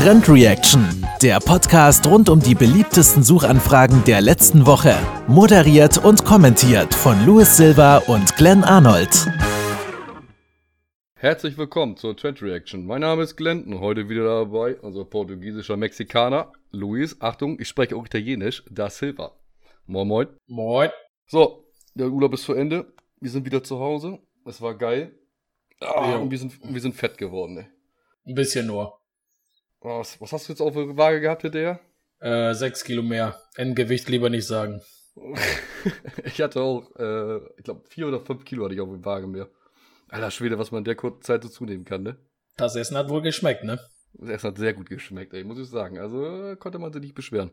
Trend Reaction, der Podcast rund um die beliebtesten Suchanfragen der letzten Woche. Moderiert und kommentiert von Louis Silva und Glenn Arnold. Herzlich willkommen zur Trend Reaction. Mein Name ist Glenn und heute wieder dabei unser portugiesischer Mexikaner, Luis. Achtung, ich spreche auch Italienisch, da Silva. Moin, moin. Moin. So, der Urlaub ist zu Ende. Wir sind wieder zu Hause. Es war geil. Ah, Ja. und wir sind, wir sind fett geworden, ey. Ein bisschen nur. Was, was hast du jetzt auf der Waage gehabt hinterher? Äh, sechs Kilo mehr. Endgewicht lieber nicht sagen. ich hatte auch, äh, ich glaube, vier oder fünf Kilo hatte ich auf der Waage mehr. Alter Schwede, was man in der kurzen Zeit so zunehmen kann, ne? Das Essen hat wohl geschmeckt, ne? Das Essen hat sehr gut geschmeckt, ey, muss ich sagen. Also äh, konnte man sich nicht beschweren.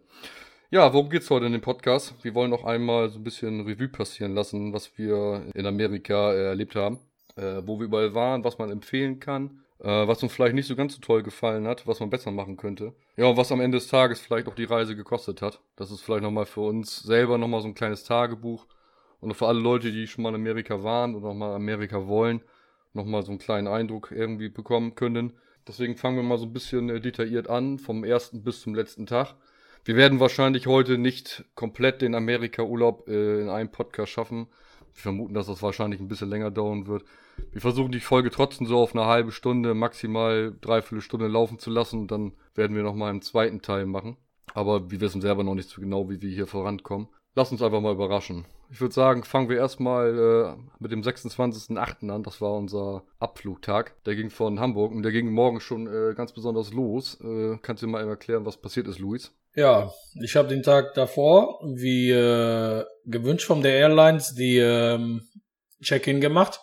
Ja, worum geht's heute in dem Podcast? Wir wollen noch einmal so ein bisschen Revue passieren lassen, was wir in Amerika äh, erlebt haben, äh, wo wir überall waren, was man empfehlen kann, äh, was uns vielleicht nicht so ganz so toll gefallen hat, was man besser machen könnte. Ja, und was am Ende des Tages vielleicht auch die Reise gekostet hat. Das ist vielleicht nochmal für uns selber nochmal so ein kleines Tagebuch und für alle Leute, die schon mal in Amerika waren und nochmal Amerika wollen, nochmal so einen kleinen Eindruck irgendwie bekommen können. Deswegen fangen wir mal so ein bisschen äh, detailliert an, vom ersten bis zum letzten Tag. Wir werden wahrscheinlich heute nicht komplett den Amerika-Urlaub äh, in einem Podcast schaffen. Wir vermuten, dass das wahrscheinlich ein bisschen länger dauern wird. Wir versuchen die Folge trotzdem so auf eine halbe Stunde, maximal dreiviertel Stunde laufen zu lassen. Und dann werden wir nochmal einen zweiten Teil machen. Aber wir wissen selber noch nicht so genau, wie wir hier vorankommen. Lass uns einfach mal überraschen. Ich würde sagen, fangen wir erstmal äh, mit dem 26.08. an. Das war unser Abflugtag. Der ging von Hamburg und der ging morgen schon äh, ganz besonders los. Äh, kannst du dir mal erklären, was passiert ist, Luis? Ja, ich habe den Tag davor, wie äh, gewünscht von der Airlines, die ähm, Check-in gemacht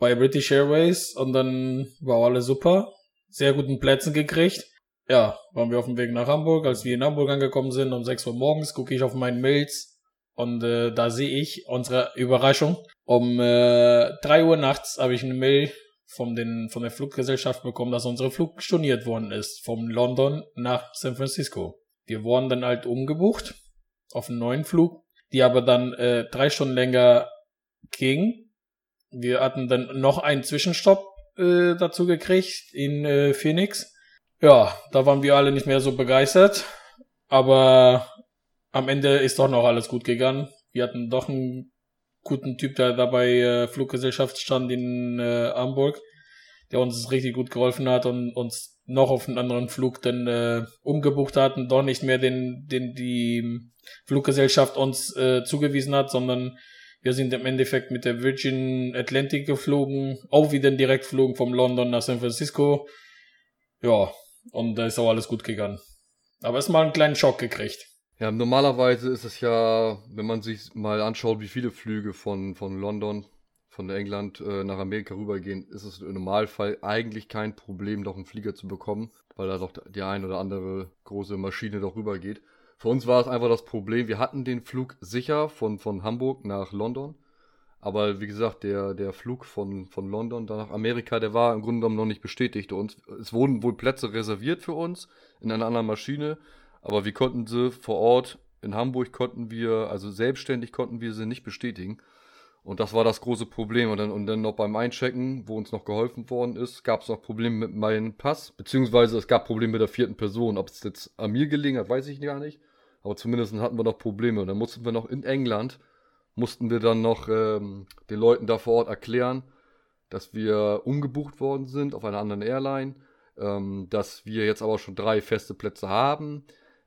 bei British Airways und dann war alles super. Sehr guten Plätzen gekriegt. Ja, waren wir auf dem Weg nach Hamburg. Als wir in Hamburg angekommen sind, um 6 Uhr morgens, gucke ich auf meinen Mails und äh, da sehe ich unsere Überraschung. Um äh, 3 Uhr nachts habe ich eine Mail von, den, von der Fluggesellschaft bekommen, dass unser Flug storniert worden ist. Vom London nach San Francisco. Wir wurden dann halt umgebucht auf einen neuen Flug, die aber dann äh, drei Stunden länger ging. Wir hatten dann noch einen Zwischenstopp äh, dazu gekriegt in äh, Phoenix. Ja, da waren wir alle nicht mehr so begeistert, aber am Ende ist doch noch alles gut gegangen. Wir hatten doch einen guten Typ, der dabei äh, Fluggesellschaft stand in äh, Hamburg, der uns richtig gut geholfen hat und uns noch auf einen anderen Flug dann äh, umgebucht hat und doch nicht mehr den, den die Fluggesellschaft uns äh, zugewiesen hat, sondern wir sind im Endeffekt mit der Virgin Atlantic geflogen, auch wieder direkt flogen vom London nach San Francisco. Ja, und da ist auch alles gut gegangen. Aber erstmal einen kleinen Schock gekriegt. Ja, normalerweise ist es ja, wenn man sich mal anschaut, wie viele Flüge von, von London, von England äh, nach Amerika rübergehen, ist es im Normalfall eigentlich kein Problem, doch einen Flieger zu bekommen, weil da doch die ein oder andere große Maschine doch rübergeht. Für uns war es einfach das Problem, wir hatten den Flug sicher von, von Hamburg nach London. Aber wie gesagt, der, der Flug von, von London dann nach Amerika, der war im Grunde genommen noch nicht bestätigt. Und es wurden wohl Plätze reserviert für uns in einer anderen Maschine. Aber wir konnten sie vor Ort in Hamburg konnten wir, also selbstständig konnten wir sie nicht bestätigen. Und das war das große Problem. Und dann, und dann noch beim Einchecken, wo uns noch geholfen worden ist, gab es noch Probleme mit meinem Pass. Beziehungsweise es gab Probleme mit der vierten Person. Ob es jetzt an mir gelegen hat, weiß ich gar nicht. Aber zumindest hatten wir noch Probleme. Und dann mussten wir noch in England, mussten wir dann noch ähm, den Leuten da vor Ort erklären, dass wir umgebucht worden sind auf einer anderen Airline. Ähm, dass wir jetzt aber schon drei feste Plätze haben.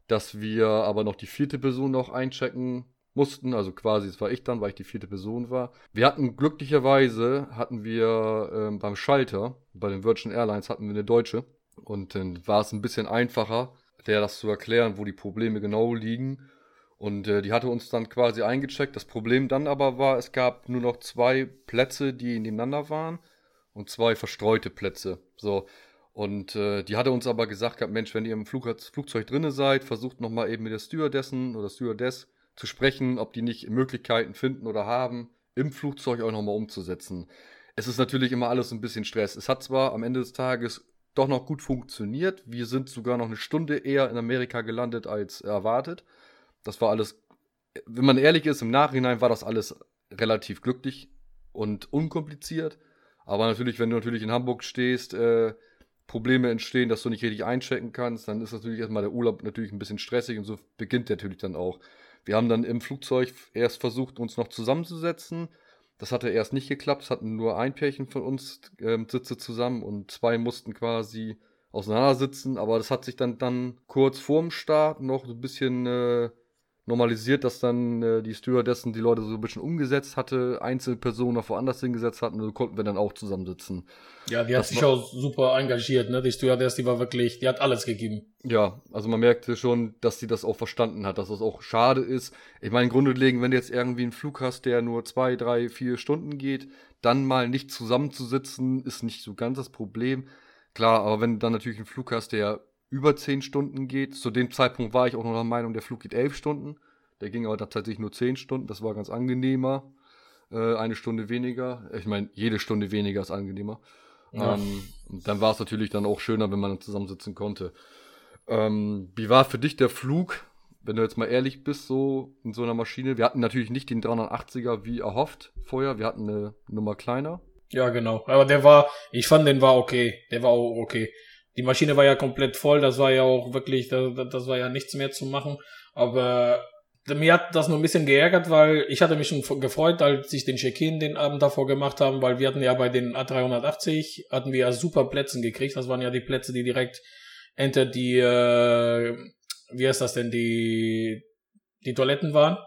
Dass wir aber noch die vierte Person noch einchecken mussten, also quasi, das war ich dann, weil ich die vierte Person war. Wir hatten glücklicherweise, hatten wir ähm, beim Schalter, bei den Virgin Airlines hatten wir eine Deutsche und dann war es ein bisschen einfacher, der das zu erklären, wo die Probleme genau liegen. Und äh, die hatte uns dann quasi eingecheckt. Das Problem dann aber war, es gab nur noch zwei Plätze, die nebeneinander waren und zwei verstreute Plätze. So. Und äh, die hatte uns aber gesagt gehabt, Mensch, wenn ihr im Flug, Flugzeug drinne seid, versucht nochmal eben mit der Stewardessen oder Stewardess zu sprechen, ob die nicht Möglichkeiten finden oder haben, im Flugzeug auch nochmal umzusetzen. Es ist natürlich immer alles ein bisschen Stress. Es hat zwar am Ende des Tages doch noch gut funktioniert. Wir sind sogar noch eine Stunde eher in Amerika gelandet als erwartet. Das war alles, wenn man ehrlich ist, im Nachhinein war das alles relativ glücklich und unkompliziert. Aber natürlich, wenn du natürlich in Hamburg stehst, äh, Probleme entstehen, dass du nicht richtig einchecken kannst, dann ist natürlich erstmal der Urlaub natürlich ein bisschen stressig und so beginnt der natürlich dann auch. Wir haben dann im Flugzeug erst versucht, uns noch zusammenzusetzen. Das hatte erst nicht geklappt. Es hatten nur ein Pärchen von uns äh, Sitze zusammen und zwei mussten quasi auseinandersitzen. Aber das hat sich dann, dann kurz vorm Start noch so ein bisschen äh, normalisiert, dass dann äh, die Stewardessen die Leute so ein bisschen umgesetzt hatte, Einzelpersonen noch woanders hingesetzt hatten so konnten wir dann auch zusammensitzen. Ja, die hat Das sich auch super engagiert, ne? Die Stewardess, die war wirklich, die hat alles gegeben. Ja, also man merkte schon, dass sie das auch verstanden hat, dass das auch schade ist. Ich meine, grundlegend, wenn du jetzt irgendwie einen Flug hast, der nur zwei, drei, vier Stunden geht, dann mal nicht zusammenzusitzen, ist nicht so ganz das Problem. Klar, aber wenn du dann natürlich einen Flug hast, der über zehn Stunden geht, zu dem Zeitpunkt war ich auch noch der Meinung, der Flug geht elf Stunden. Der ging aber tatsächlich nur zehn Stunden, das war ganz angenehmer. Äh, eine Stunde weniger. Ich meine, jede Stunde weniger ist angenehmer. Ja. Ähm, dann war es natürlich dann auch schöner, wenn man dann zusammensitzen konnte. Ähm, wie war für dich der Flug, wenn du jetzt mal ehrlich bist, so in so einer Maschine? Wir hatten natürlich nicht den 380er wie erhofft vorher, wir hatten eine Nummer kleiner. Ja, genau. Aber der war, ich fand, den war okay. Der war auch okay. Die Maschine war ja komplett voll, das war ja auch wirklich, das, das war ja nichts mehr zu machen. Aber mir hat das nur ein bisschen geärgert, weil ich hatte mich schon gefreut, als ich den Check-in den Abend davor gemacht haben, weil wir hatten ja bei den A380, hatten wir ja super Plätze gekriegt. Das waren ja die Plätze, die direkt hinter die, äh, wie heißt das denn, die, die Toiletten waren.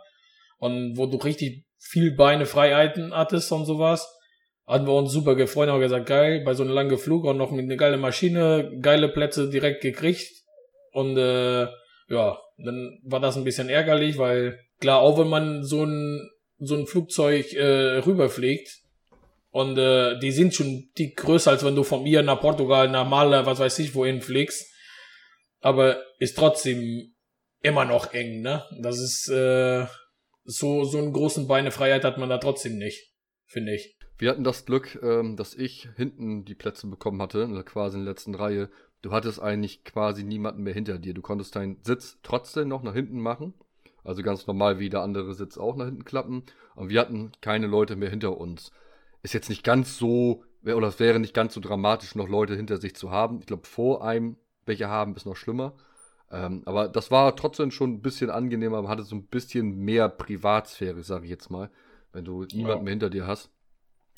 Und wo du richtig viel Beine Freiheiten hattest und sowas hatten wir uns super gefreut, haben gesagt, geil, bei so einem langen Flug und noch mit einer geile Maschine, geile Plätze direkt gekriegt. Und äh, ja, dann war das ein bisschen ärgerlich, weil klar, auch wenn man so ein so ein Flugzeug äh, rüberfliegt und äh, die sind schon die größer, als wenn du von mir nach Portugal, nach Maler, was weiß ich, wohin fliegst. Aber ist trotzdem immer noch eng, ne? Das ist äh, so so einen großen Beinefreiheit hat man da trotzdem nicht, finde ich. Wir hatten das Glück, ähm, dass ich hinten die Plätze bekommen hatte, also quasi in der letzten Reihe. Du hattest eigentlich quasi niemanden mehr hinter dir. Du konntest deinen Sitz trotzdem noch nach hinten machen. Also ganz normal wie der andere Sitz auch nach hinten klappen. Und wir hatten keine Leute mehr hinter uns. Ist jetzt nicht ganz so, oder es wäre nicht ganz so dramatisch, noch Leute hinter sich zu haben. Ich glaube, vor einem welche haben, ist noch schlimmer. Ähm, aber das war trotzdem schon ein bisschen angenehmer, man hatte so ein bisschen mehr Privatsphäre, sage ich jetzt mal, wenn du niemanden mehr hinter dir hast.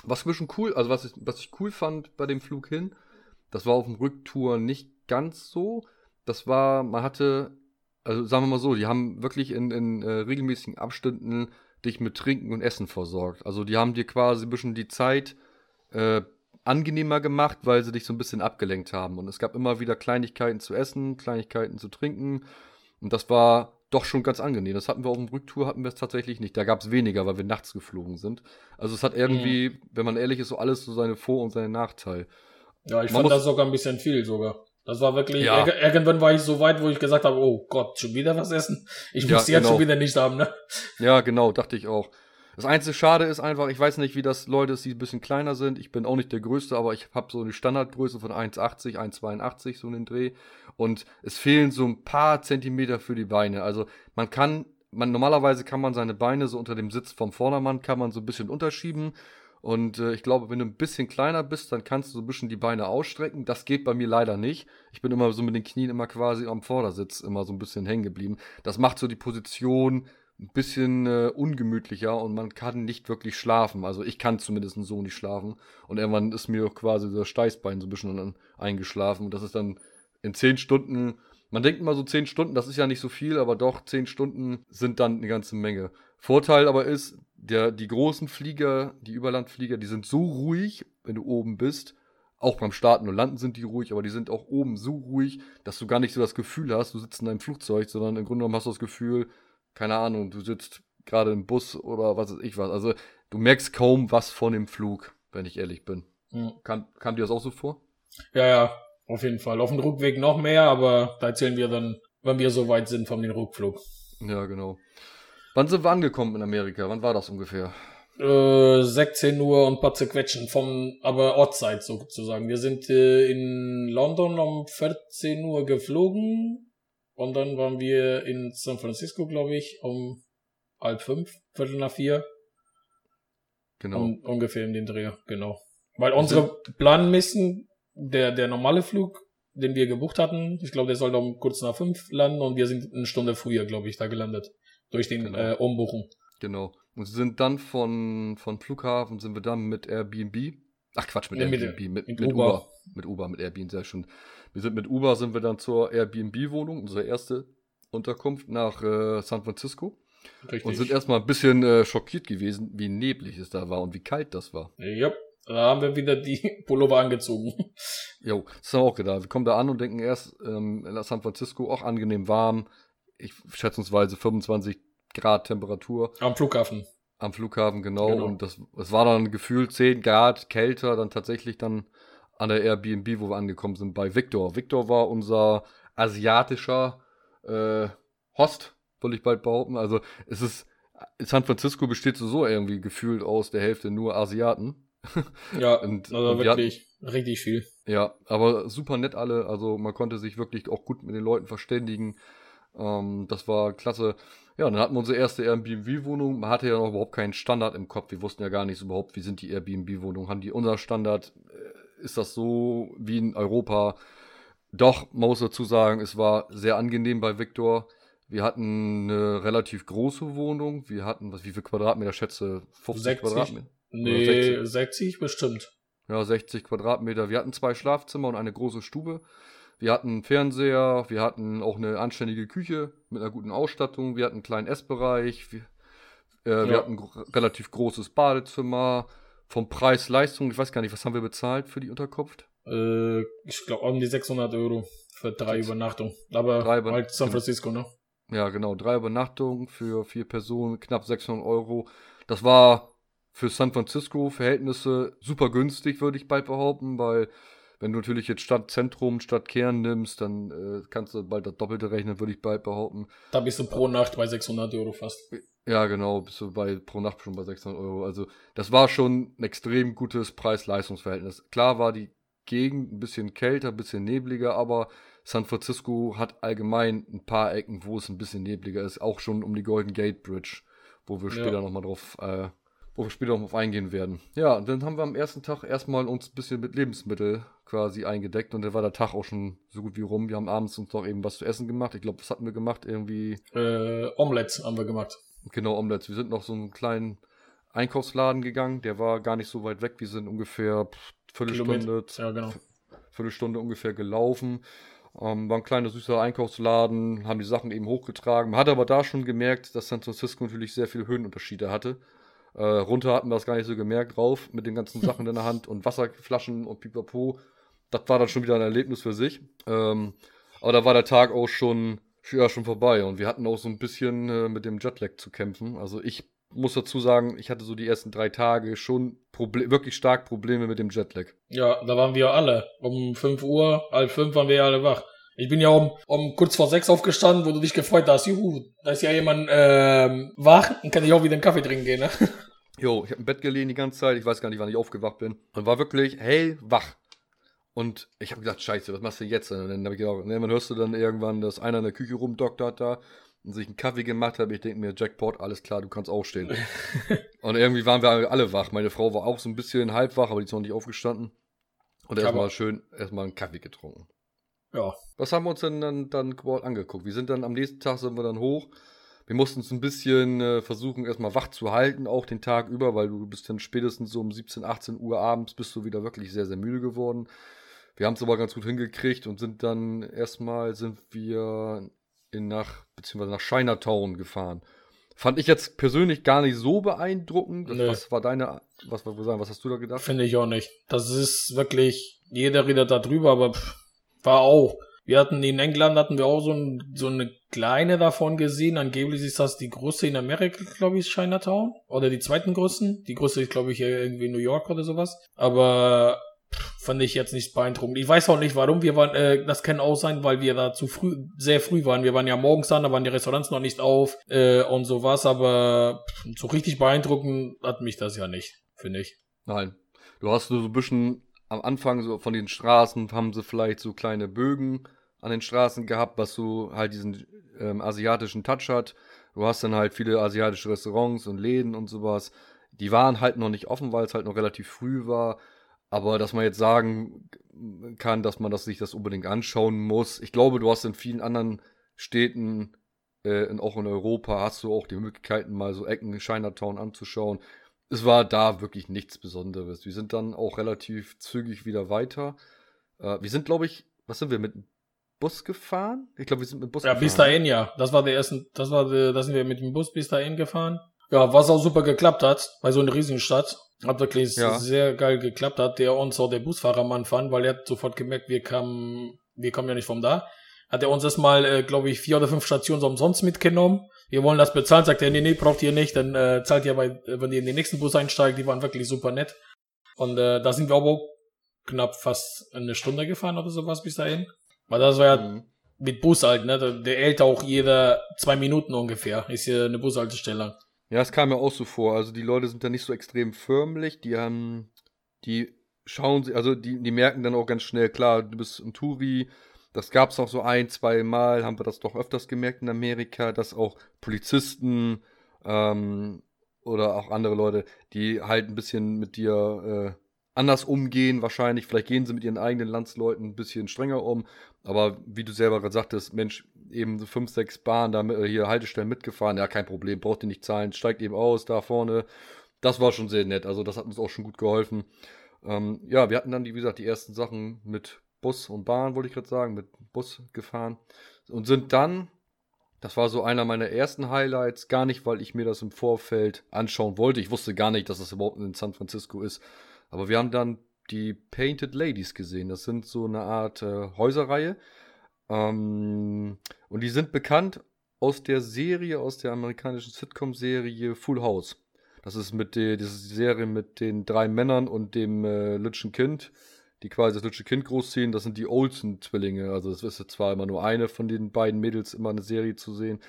Was mir schon cool, also was ich, was ich cool fand bei dem Flug hin, das war auf dem Rücktour nicht ganz so. Das war, man hatte, also sagen wir mal so, die haben wirklich in, in äh, regelmäßigen Abständen dich mit Trinken und Essen versorgt. Also die haben dir quasi ein bisschen die Zeit äh, angenehmer gemacht, weil sie dich so ein bisschen abgelenkt haben. Und es gab immer wieder Kleinigkeiten zu essen, Kleinigkeiten zu trinken. Und das war doch schon ganz angenehm. Das hatten wir auf dem Rücktour, hatten wir es tatsächlich nicht. Da gab es weniger, weil wir nachts geflogen sind. Also es hat irgendwie, wenn man ehrlich ist, so alles so seine Vor- und seine Nachteile. Ja, ich Man fand das sogar ein bisschen viel sogar. Das war wirklich, Ja. ir- irgendwann war ich so weit, wo ich gesagt habe, oh Gott, schon wieder was essen? Ich Ja, muss jetzt genau. schon wieder nicht haben, ne? Ja, genau, dachte ich auch. Das einzige Schade ist einfach, ich weiß nicht, wie das Leute ist, die ein bisschen kleiner sind. Ich bin auch nicht der Größte, aber ich habe so eine Standardgröße von 1,80, 1,82, so einen Dreh. Und es fehlen so ein paar Zentimeter für die Beine. Also man kann, man normalerweise kann man seine Beine so unter dem Sitz vom Vordermann, kann man so ein bisschen unterschieben. Und äh, ich glaube, wenn du ein bisschen kleiner bist, dann kannst du so ein bisschen die Beine ausstrecken. Das geht bei mir leider nicht. Ich bin immer so mit den Knien immer quasi am Vordersitz immer so ein bisschen hängen geblieben. Das macht so die Position ein bisschen äh, ungemütlicher und man kann nicht wirklich schlafen. Also ich kann zumindest so nicht schlafen. Und irgendwann ist mir quasi das Steißbein so ein bisschen eingeschlafen. Und das ist dann in zehn Stunden, man denkt immer so zehn Stunden, das ist ja nicht so viel, aber doch, zehn Stunden sind dann eine ganze Menge. Vorteil aber ist, der, die großen Flieger, die Überlandflieger, die sind so ruhig, wenn du oben bist. Auch beim Starten und Landen sind die ruhig, aber die sind auch oben so ruhig, dass du gar nicht so das Gefühl hast, du sitzt in einem Flugzeug, sondern im Grunde genommen hast du das Gefühl, keine Ahnung, du sitzt gerade im Bus oder was weiß ich was. Also du merkst kaum was von dem Flug, wenn ich ehrlich bin. Hm. Kam, kam dir das auch so vor? Ja, ja, auf jeden Fall. Auf dem Rückweg noch mehr, aber da erzählen wir dann, wenn wir so weit sind von dem Rückflug. Ja, genau. Wann sind wir angekommen in Amerika? Wann war das ungefähr? Äh, 16 Uhr und ein paar zerquetschen vom, aber Ortszeit sozusagen. Wir sind äh, in London um 14 Uhr geflogen und dann waren wir in San Francisco, glaube ich, um halb fünf, viertel nach vier. Genau. Um, ungefähr in den Dreh, genau. Weil unsere Planmissen, der, der normale Flug den wir gebucht hatten. Ich glaube, der sollte um kurz nach fünf landen und wir sind eine Stunde früher, glaube ich, da gelandet. Durch den Genau. äh, Umbuchen. Genau. Und sind dann von, von Flughafen, sind wir dann mit Airbnb. Ach Quatsch, mit Nee, Airbnb, mit, mit mit, Uber. Uber. Mit Uber, mit Airbnb, sehr schön. Wir sind mit Uber, sind wir dann zur Airbnb-Wohnung, unsere erste Unterkunft nach äh, San Francisco. Richtig. Und sind erstmal ein bisschen äh, schockiert gewesen, wie neblig es da war und wie kalt das war. ja, da haben wir wieder die Pullover angezogen. Jo, das haben wir auch gedacht. Wir kommen da an und denken erst, ähm, in San Francisco auch angenehm warm. Ich schätzungsweise 25 Grad Temperatur. Am Flughafen. Am Flughafen, genau. Genau. Und das, es war dann gefühlt 10 Grad kälter, dann tatsächlich dann an der Airbnb, wo wir angekommen sind, bei Victor. Victor war unser asiatischer äh, Host, würde ich bald behaupten. Also es ist, San Francisco besteht so irgendwie gefühlt aus der Hälfte nur Asiaten. Ja, Und- also und wir wirklich richtig viel. Ja, aber super nett alle. Also man konnte sich wirklich auch gut mit den Leuten verständigen. Ähm, das war klasse. Ja, dann hatten wir unsere erste Airbnb-Wohnung. Man hatte ja noch überhaupt keinen Standard im Kopf. Wir wussten ja gar nicht überhaupt, wie sind die Airbnb-Wohnungen. Haben die unser Standard? Äh, Ist das so wie in Europa? Doch, man muss dazu sagen, es war sehr angenehm bei Victor. Wir hatten eine relativ große Wohnung. Wir hatten, was, wie viel Quadratmeter schätze? 50 60? Quadratmeter? Nee, 60. 60 bestimmt. Ja, 60 Quadratmeter. Wir hatten zwei Schlafzimmer und eine große Stube. Wir hatten einen Fernseher, wir hatten auch eine anständige Küche mit einer guten Ausstattung, wir hatten einen kleinen Essbereich, wir, äh, wir Ja. hatten ein relativ großes Badezimmer. Vom Preis Leistung, ich weiß gar nicht, was haben wir bezahlt für die Unterkunft? Äh, ich glaube um die 600 Euro für drei Übernachtungen. Aber Drei Über- halt San Francisco, ne? Ja, genau, drei Übernachtungen für vier Personen, knapp 600 Euro. Das war für San Francisco Verhältnisse super günstig, würde ich bald behaupten, weil wenn du natürlich jetzt Stadtzentrum, Stadtkern nimmst, dann äh, kannst du bald das Doppelte rechnen, würde ich bald behaupten. Da bist du pro Nacht bei 600 Euro fast. Ja, genau, bist du bei pro Nacht schon bei 600 Euro. Also das war schon ein extrem gutes Preis-Leistungs-Verhältnis. Klar war die Gegend ein bisschen kälter, ein bisschen nebliger, aber San Francisco hat allgemein ein paar Ecken, wo es ein bisschen nebliger ist, auch schon um die Golden Gate Bridge, wo wir Ja. später nochmal drauf, äh, wo wir später noch drauf eingehen werden. Ja, und dann haben wir am ersten Tag erstmal uns ein bisschen mit Lebensmittel quasi eingedeckt und dann war der Tag auch schon so gut wie rum. Wir haben abends uns noch eben was zu essen gemacht. Ich glaube, was hatten wir gemacht? Irgendwie Äh, Omelette haben wir gemacht. Genau, Omelettes. Wir sind noch so einen kleinen Einkaufsladen gegangen, der war gar nicht so weit weg. Wir sind ungefähr Viertelstunde. Ja, genau. Viertelstunde ungefähr gelaufen. Ähm, war ein kleiner süßer Einkaufsladen, haben die Sachen eben hochgetragen. Man hat aber da schon gemerkt, dass San Francisco natürlich sehr viele Höhenunterschiede hatte. Äh, runter hatten wir das gar nicht so gemerkt, rauf mit den ganzen Sachen in der Hand und Wasserflaschen und pipapo. Das war dann schon wieder ein Erlebnis für sich. Ähm, aber da war der Tag auch schon, ja, schon vorbei und wir hatten auch so ein bisschen äh, mit dem Jetlag zu kämpfen. Also ich muss dazu sagen, ich hatte so die ersten drei Tage schon Proble wirklich stark Probleme mit dem Jetlag. Ja, da waren wir alle. Um 5 Uhr, halb fünf waren wir alle wach. Ich bin ja um, um kurz vor sechs aufgestanden, wo du dich gefreut hast. Juhu, da ist ja jemand ähm, wach, dann kann ich auch wieder einen Kaffee trinken gehen, ne? Jo, ich habe im Bett gelegen die ganze Zeit. Ich weiß gar nicht, wann ich aufgewacht bin. Und war wirklich hellwach. Und ich habe gedacht, scheiße, was machst du jetzt? Und dann habe ich gedacht, ne, dann hörst du dann irgendwann, dass einer in der Küche rumdoktert da und sich einen Kaffee gemacht hat. Ich denke mir, Jackpot, alles klar, du kannst aufstehen. und irgendwie waren wir alle wach. Meine Frau war auch so ein bisschen halb wach, aber die ist noch nicht aufgestanden. Und erstmal schön, erstmal einen Kaffee getrunken. Ja, Was haben wir uns denn dann, dann angeguckt? Wir sind dann am nächsten Tag sind wir dann hoch. Wir mussten uns ein bisschen äh, versuchen, erstmal wach zu halten, auch den Tag über, weil du bist dann spätestens so um 17, 18 Uhr abends bist du wieder wirklich sehr, sehr müde geworden. Wir haben es aber ganz gut hingekriegt und sind dann erstmal sind wir in nach, beziehungsweise nach Chinatown gefahren. Fand ich jetzt persönlich gar nicht so beeindruckend. Nö. Was war deine, was, was, was hast du da gedacht? finde ich auch nicht. Das ist wirklich, jeder redet da drüber, aber pff, war auch. Wir hatten in England hatten wir auch so, ein, so eine kleine davon gesehen. Angeblich ist das die größte in Amerika, glaube ich, Chinatown. Oder die zweiten größten. Die größte ist, glaube ich, irgendwie New York oder sowas. Aber fand ich jetzt nicht beeindruckend. Ich weiß auch nicht warum. Wir waren, äh, das kann auch sein, weil wir da zu früh, sehr früh waren. Wir waren ja morgens da, da waren die Restaurants noch nicht auf äh, und sowas. Aber so richtig beeindruckend hat mich das ja nicht, finde ich. Nein. Du hast so ein bisschen am Anfang so von den Straßen haben sie vielleicht so kleine Bögen an den Straßen gehabt, was so halt diesen ähm, asiatischen Touch hat. Du hast dann halt viele asiatische Restaurants und Läden und sowas. Die waren halt noch nicht offen, weil es halt noch relativ früh war. Aber dass man jetzt sagen kann, dass man das sich das unbedingt anschauen muss. Ich glaube, du hast in vielen anderen Städten, äh, in, auch in Europa, hast du auch die Möglichkeiten, mal so Ecken in Chinatown anzuschauen. Es war da wirklich nichts Besonderes. Wir sind dann auch relativ zügig wieder weiter. Äh, wir sind, glaube ich, was sind wir mit Bus gefahren? Ich glaube, wir sind mit Bus ja, gefahren. bis dahin, ja. Das war der erste, das war, der, da sind wir mit dem Bus bis dahin gefahren. Ja, was auch super geklappt hat, bei so einer riesigen Stadt. Hat wirklich Ja. sehr geil geklappt hat, der uns auch der Busfahrer am Anfang, weil er hat sofort gemerkt, wir kamen, wir kommen ja nicht von da. Hat er uns erstmal, äh, glaube ich, vier oder fünf Stationen so umsonst mitgenommen. Wir wollen das bezahlen, sagt er, nee, nee, braucht ihr nicht, dann äh, zahlt ihr bei, wenn ihr in den nächsten Bus einsteigt, die waren wirklich super nett. Und äh, da sind wir aber auch knapp fast eine Stunde gefahren oder sowas bis dahin. Weil das war ja Mhm. mit Bus halt, ne? Der- Der hält auch jede zwei Minuten ungefähr. Ist hier eine Bushaltestelle. Ja, es kam mir auch so vor. Also die Leute sind da nicht so extrem förmlich. Die haben, die schauen sie, also die, die merken dann auch ganz schnell, klar, du bist ein Touri. Das gab es auch so ein, zwei Mal, haben wir das doch öfters gemerkt in Amerika, dass auch Polizisten ähm, oder auch andere Leute, die halt ein bisschen mit dir äh, anders umgehen, wahrscheinlich. Vielleicht gehen sie mit ihren eigenen Landsleuten ein bisschen strenger um. Aber wie du selber gerade sagtest, Mensch, eben so fünf, sechs Bahnen da äh, hier Haltestellen mitgefahren, ja, kein Problem, braucht ihr nicht zahlen, steigt eben aus, da vorne. Das war schon sehr nett, also das hat uns auch schon gut geholfen. Ähm, ja, wir hatten dann, wie gesagt, die ersten Sachen mit Bus und Bahn, wollte ich gerade sagen, mit Bus gefahren und sind dann, das war so einer meiner ersten Highlights, gar nicht, weil ich mir das im Vorfeld anschauen wollte. Ich wusste gar nicht, dass das überhaupt in San Francisco ist. Aber wir haben dann die Painted Ladies gesehen. Das sind so eine Art äh, Häuserreihe. Ähm, und die sind bekannt aus der Serie, aus der amerikanischen Sitcom-Serie Full House. Das ist mit der diese Serie mit den drei Männern und dem äh, lütschen Kind, die quasi das lütsche Kind großziehen. Das sind die Olsen-Zwillinge. Also es ist zwar immer nur eine von den beiden Mädels immer eine Serie zu sehen.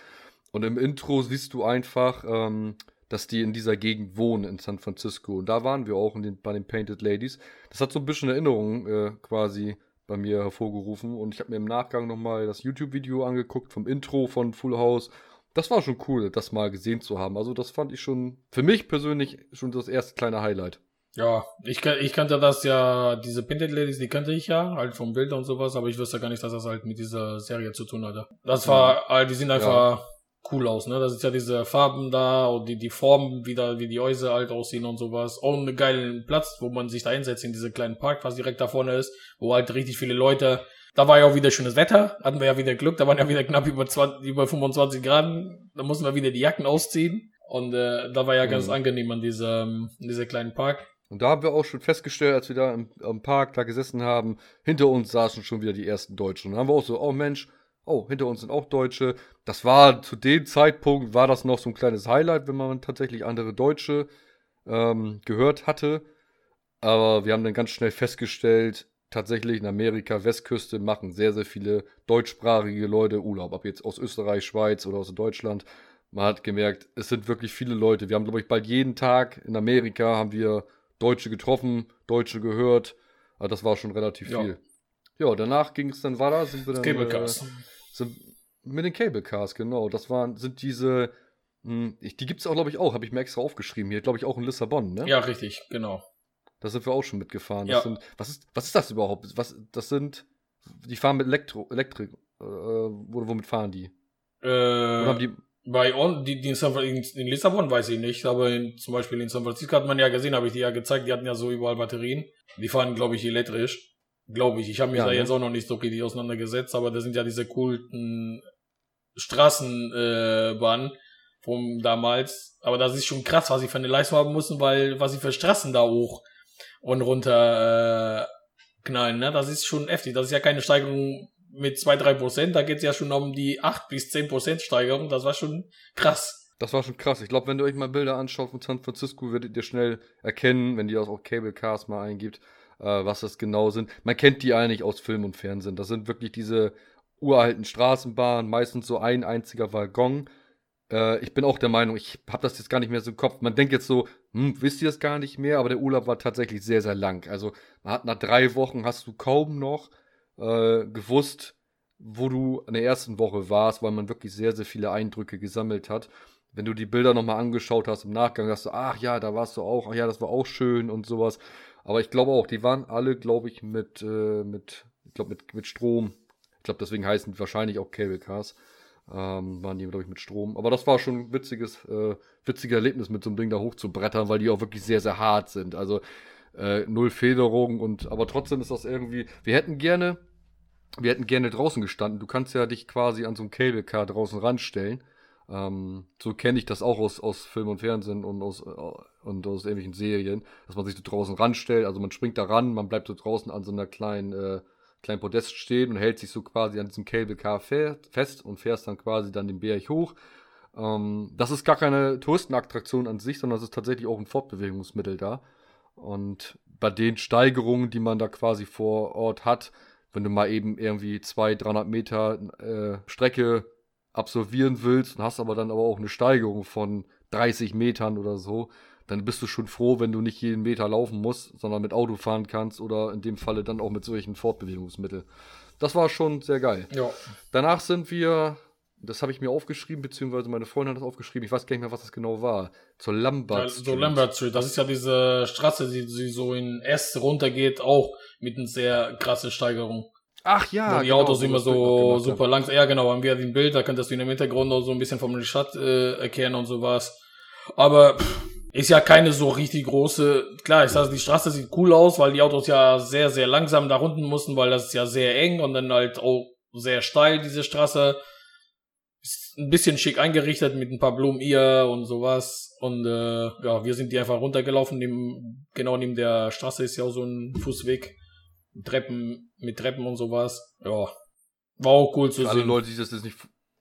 Und im Intro siehst du einfach, ähm, dass die in dieser Gegend wohnen in San Francisco. Und da waren wir auch den, bei den Painted Ladies. Das hat so ein bisschen Erinnerungen äh, quasi bei mir hervorgerufen. Und ich habe mir im Nachgang nochmal das YouTube-Video angeguckt vom Intro von Full House. Das war schon cool, das mal gesehen zu haben. Also das fand ich schon, für mich persönlich, schon das erste kleine Highlight. Ja, ich, ich kannte das ja, diese Painted Ladies, die kannte ich ja, halt vom Bild und sowas, aber ich wusste gar nicht, dass das halt mit dieser Serie zu tun hatte. Das war, halt, die sehen einfach cool aus, ne? Das ist ja diese Farben da und die, die Formen, wie, da, wie die Häuser halt aussehen und sowas. Auch einen geilen Platz, wo man sich da hinsetzt in diese kleinen Park, was direkt da vorne ist, wo halt richtig viele Leute, da war ja auch wieder schönes Wetter, hatten wir ja wieder Glück, da waren ja wieder knapp über, 20, über 25 Grad, da mussten wir wieder die Jacken ausziehen. Und äh, da war ja ganz Mhm. angenehm an diesem, in dieser kleinen Park. Und da haben wir auch schon festgestellt, als wir da im, im Park da gesessen haben, hinter uns saßen schon wieder die ersten Deutschen. Und dann haben wir auch so, oh Mensch, oh, hinter uns sind auch Deutsche. Das war zu dem Zeitpunkt, war das noch so ein kleines Highlight, wenn man tatsächlich andere Deutsche ähm, gehört hatte. Aber wir haben dann ganz schnell festgestellt, tatsächlich in Amerika, Westküste, machen sehr, sehr viele deutschsprachige Leute Urlaub. Ob jetzt aus Österreich, Schweiz oder aus Deutschland. Man hat gemerkt, es sind wirklich viele Leute. Wir haben, glaube ich, bald jeden Tag in Amerika haben wir Deutsche getroffen, Deutsche gehört. Also das war schon relativ Ja. viel. Ja, danach ging es dann weiter, sind wir dann Cable Cars. Äh, sind mit den Cable Cars, genau. Das waren, sind diese, mh, ich, die gibt es auch, glaube ich, auch, habe ich mir extra aufgeschrieben. Hier, glaube ich, auch in Lissabon, ne? Ja, richtig, genau. Da sind wir auch schon mitgefahren. Ja. Sind, was, ist, was ist das überhaupt? Was, das sind, die fahren mit Elektro, Elektrik. Äh, wo, womit fahren die? Oder Äh, haben die, bei on, die, die in, San, in, in Lissabon weiß ich nicht, aber in, zum Beispiel in San Francisco hat man ja gesehen, habe ich die ja gezeigt, die hatten ja so überall Batterien. Die fahren, glaube ich, elektrisch. Glaube ich. Ich habe mich Ja, da ne? jetzt auch noch nicht so richtig auseinandergesetzt, aber das sind ja diese coolen Straßenbahnen äh, vom damals. Aber das ist schon krass, was sie für eine Leistung haben müssen, weil was sie für Straßen da hoch und runter äh, knallen. Ne? Das ist schon heftig. Das ist ja keine Steigerung mit 2-3 Prozent. Da geht es ja schon um die 8 bis 10 Prozent Steigerung. Das war schon krass. das war schon krass. Ich glaube, wenn ihr euch mal Bilder anschaut von San Francisco, werdet ihr schnell erkennen, wenn ihr das auch Cable Cars mal eingibt, äh, was das genau sind. Man kennt die eigentlich aus Film und Fernsehen. Das sind wirklich diese uralten Straßenbahnen, meistens so ein einziger Waggon. Äh, ich bin auch der Meinung, ich habe das jetzt gar nicht mehr so im Kopf. Man denkt jetzt so, hm, wisst ihr das gar nicht mehr, aber der Urlaub war tatsächlich sehr, sehr lang. Also man hat nach drei Wochen hast du kaum noch äh, gewusst, wo du in der ersten Woche warst, weil man wirklich sehr, sehr viele Eindrücke gesammelt hat. Wenn du die Bilder nochmal angeschaut hast im Nachgang, hast du, ach ja, da warst du auch, ach ja, das war auch schön und sowas. Aber ich glaube auch, die waren alle, glaube ich, mit, äh, mit, ich glaube, mit, mit Strom. Ich glaube, deswegen heißen die wahrscheinlich auch Cable Cars. Ähm, waren die, glaube ich, mit Strom. Aber das war schon ein witziges, äh, witziges Erlebnis, mit so einem Ding da hochzubrettern, weil die auch wirklich sehr, sehr hart sind. Also äh, null Federung und aber trotzdem ist das irgendwie. Wir hätten gerne, wir hätten gerne draußen gestanden. Du kannst ja dich quasi an so ein Cable Car draußen ranstellen. Ähm, so kenne ich das auch aus, aus Film und Fernsehen und aus, äh, und aus irgendwelchen Serien, dass man sich so draußen ranstellt. Also man springt da ran, man bleibt so draußen an so einer kleinen, äh, kleinen Podest stehen und hält sich so quasi an diesem Cable Car fest und fährst dann quasi dann den Berg hoch. Ähm, das ist gar keine Touristenattraktion an sich, sondern es ist tatsächlich auch ein Fortbewegungsmittel da. Und bei den Steigerungen, die man da quasi vor Ort hat, wenn du mal eben irgendwie 200, 300 Meter äh, Strecke absolvieren willst und hast aber dann aber auch eine Steigerung von 30 Metern oder so, dann bist du schon froh, wenn du nicht jeden Meter laufen musst, sondern mit Auto fahren kannst oder in dem Falle dann auch mit solchen Fortbewegungsmitteln. Das war schon sehr geil. Ja. Danach sind wir, das habe ich mir aufgeschrieben, beziehungsweise meine Freundin hat das aufgeschrieben, ich weiß gar nicht mehr, was das genau war, zur Lambert ja, So Lambert Street, das ist ja diese Straße, die, die so in S runtergeht, auch mit einer sehr krasse Steigerung. Ach ja. Wo die genau, Autos wo immer noch so super haben. langsam. Ja, genau, haben wir den Bild, da könntest du in dem Hintergrund auch so ein bisschen vom Stadt äh, erkennen und sowas. Aber pff, ist ja keine so richtig große. Klar, ich sage, die Straße sieht cool aus, weil die Autos ja sehr, sehr langsam da unten mussten, weil das ist ja sehr eng und dann halt auch sehr steil, diese Straße. Ist ein bisschen schick eingerichtet mit ein paar Blumen hier und sowas. Und äh, ja, wir sind die einfach runtergelaufen. Neben, genau neben der Straße ist ja auch so ein Fußweg. Treppen, mit Treppen und sowas. Ja. War auch cool zu Für alle sehen. Leute, die sich das jetzt nicht,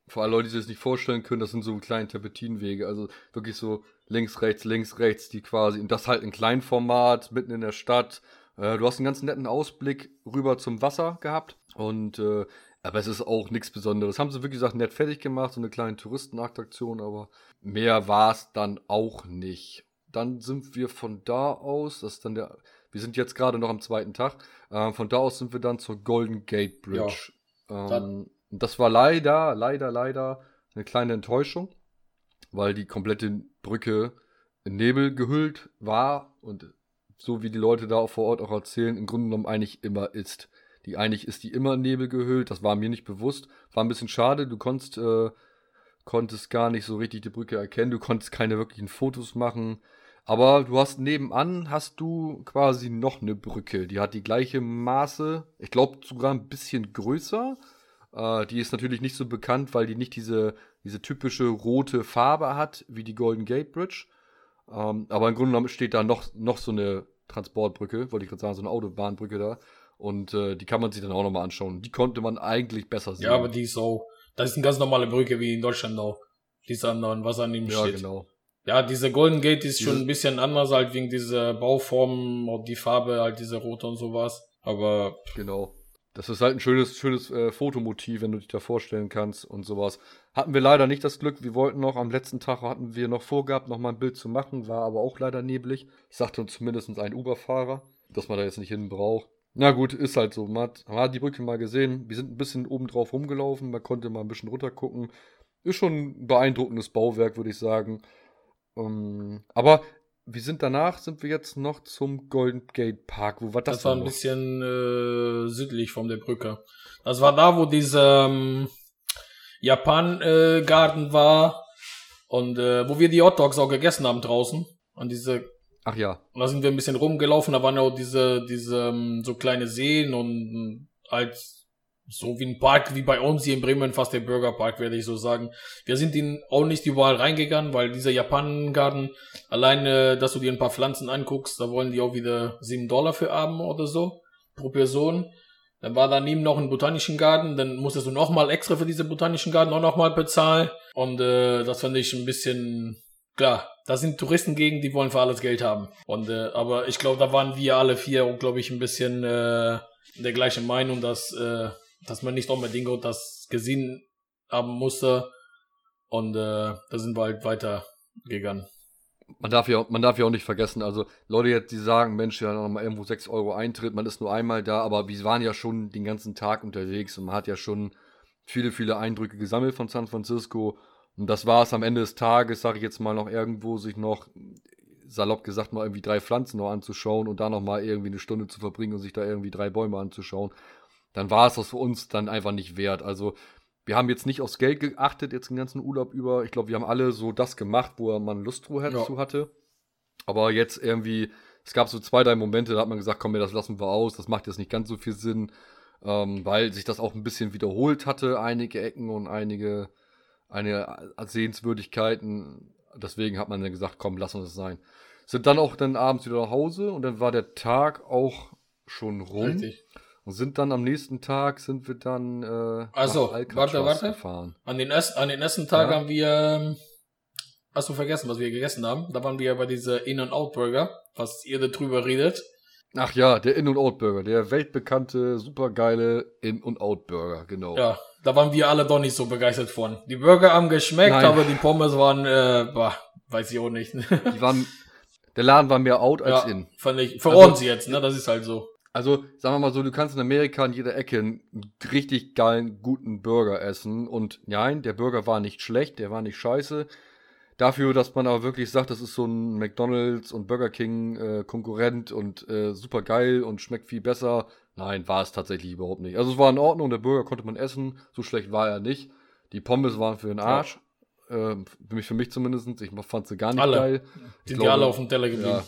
für alle Leute, die sich das nicht vorstellen können, das sind so kleine Terpentinwege. Also wirklich so links, rechts, links, rechts, die quasi, und das halt in Kleinformat, mitten in der Stadt. Äh, du hast einen ganz netten Ausblick rüber zum Wasser gehabt. Und, äh, aber es ist auch nichts Besonderes. Haben sie wirklich gesagt, nett fertig gemacht, so eine kleine Touristenattraktion, aber mehr war es dann auch nicht. Dann sind wir von da aus, das ist dann der, wir sind jetzt gerade noch am zweiten Tag, äh, von da aus sind wir dann zur Golden Gate Bridge. Ähm, und das war leider, leider, leider eine kleine Enttäuschung, weil die komplette Brücke in Nebel gehüllt war und so wie die Leute da vor Ort auch erzählen, im Grunde genommen eigentlich immer ist. Die eigentlich ist die immer in Nebel gehüllt, das war mir nicht bewusst. War ein bisschen schade, du konntest, äh, konntest gar nicht so richtig die Brücke erkennen, du konntest keine wirklichen Fotos machen. Aber du hast nebenan hast du quasi noch eine Brücke, die hat die gleiche Maße, ich glaube sogar ein bisschen größer. Äh, die ist natürlich nicht so bekannt, weil die nicht diese, diese typische rote Farbe hat wie die Golden Gate Bridge. Ähm, aber im Grunde genommen steht da noch, noch so eine Transportbrücke, wollte ich gerade sagen, so eine Autobahnbrücke da. Und äh, die kann man sich dann auch nochmal anschauen. Die konnte man eigentlich besser sehen. Ja, aber die ist so. Das ist eine ganz normale Brücke wie in Deutschland auch. Diese anderen, was an ihm ja, steht. genau. Ja, diese Golden Gate ist schon ein bisschen anders, halt wegen dieser Bauform und die Farbe, halt diese rote und sowas. Aber Genau. Das ist halt ein schönes, schönes äh, Fotomotiv, wenn du dich da vorstellen kannst und sowas. Hatten wir leider nicht das Glück. Wir wollten noch, am letzten Tag hatten wir noch vorgehabt, noch mal ein Bild zu machen, war aber auch leider neblig. Sagte uns zumindest ein Uber-Fahrer, dass man da jetzt nicht hin braucht. Na gut, ist halt so. Man hat, man hat die Brücke mal gesehen. Wir sind ein bisschen oben drauf rumgelaufen. Man konnte mal ein bisschen runter gucken. Ist schon ein beeindruckendes Bauwerk, würde ich sagen. Ähm, aber wir sind danach, sind wir jetzt noch zum Golden Gate Park. Wo war das, das, war ein noch? bisschen äh, südlich von der Brücke. Das war da, wo dieser ähm, Japan-Garten äh, Garten war und äh, wo wir die Hot Dogs auch gegessen haben draußen. Und diese Ach ja, Und da sind wir ein bisschen rumgelaufen, da waren auch diese, diese ähm, so kleine Seen und ähm, halt so wie ein Park wie bei uns hier in Bremen, fast der Bürgerpark, werde ich so sagen. Wir sind in auch nicht überall reingegangen, weil dieser Japangarten, alleine, dass du dir ein paar Pflanzen anguckst, da wollen die auch wieder 7 Dollar für haben oder so pro Person. Dann war daneben noch ein botanischen Garten, dann musstest du nochmal extra für diese botanischen Garten auch nochmal bezahlen. Und äh, das fand ich ein bisschen klar. Das sind Touristengegenden, die wollen für alles Geld haben. Und äh, aber ich glaube, da waren wir alle vier, glaube ich, ein bisschen äh, der gleichen Meinung, dass äh, dass man nicht unbedingt das gesehen haben musste. Und äh, da sind wir halt weitergegangen. man darf ja, man darf ja auch nicht vergessen, also Leute jetzt, die sagen, Mensch, ja, noch mal irgendwo 6 Euro Eintritt, man ist nur einmal da, aber wir waren ja schon den ganzen Tag unterwegs und man hat ja schon viele, viele Eindrücke gesammelt von San Francisco. Und das war es am Ende des Tages, sage ich jetzt mal, noch irgendwo sich noch salopp gesagt, mal irgendwie drei Pflanzen noch anzuschauen und da noch mal irgendwie eine Stunde zu verbringen und sich da irgendwie drei Bäume anzuschauen, dann war es das für uns dann einfach nicht wert. Also wir haben jetzt nicht aufs Geld geachtet, jetzt den ganzen Urlaub über. Ich glaube, wir haben alle so das gemacht, wo man Lust dazu ja. hatte. Aber jetzt irgendwie, es gab so zwei, drei Momente, da hat man gesagt, komm, mir das lassen wir aus, das macht jetzt nicht ganz so viel Sinn, ähm, weil sich das auch ein bisschen wiederholt hatte, einige Ecken und einige, einige Sehenswürdigkeiten. Deswegen hat man dann gesagt, komm, lass uns das sein. Sind dann auch dann abends wieder nach Hause und dann war der Tag auch schon rum. Richtig. Und sind dann am nächsten Tag sind wir dann äh, also, warte, warte. gefahren. An den, ersten, an den ersten Tag ja. haben wir, ähm, hast du vergessen, was wir gegessen haben? Da waren wir bei dieser In-and-Out-Burger, was ihr da drüber redet. Ach ja, der In-and-Out-Burger, der weltbekannte, supergeile In-and-Out-Burger, genau. Ja, da waren wir alle doch nicht so begeistert von. Die Burger haben geschmeckt, Nein. aber die Pommes waren, äh, bah, weiß ich auch nicht. die waren, der Laden war mehr out als ja, in. Fand ich, für also, uns jetzt, ne, das ist halt so. Also, sagen wir mal so, du kannst in Amerika in jeder Ecke einen richtig geilen, guten Burger essen. Und nein, der Burger war nicht schlecht, der war nicht scheiße. Dafür, dass man aber wirklich sagt, das ist so ein McDonalds und Burger King äh, Konkurrent und äh, super geil und schmeckt viel besser. Nein, war es tatsächlich überhaupt nicht. Also es war in Ordnung, der Burger konnte man essen, so schlecht war er nicht. Die Pommes waren für den Arsch. Ja. Äh, für mich, für mich zumindest. Ich fand sie gar nicht alle. geil. Ich Sind glaube, die alle auf dem Teller geblieben. Ja,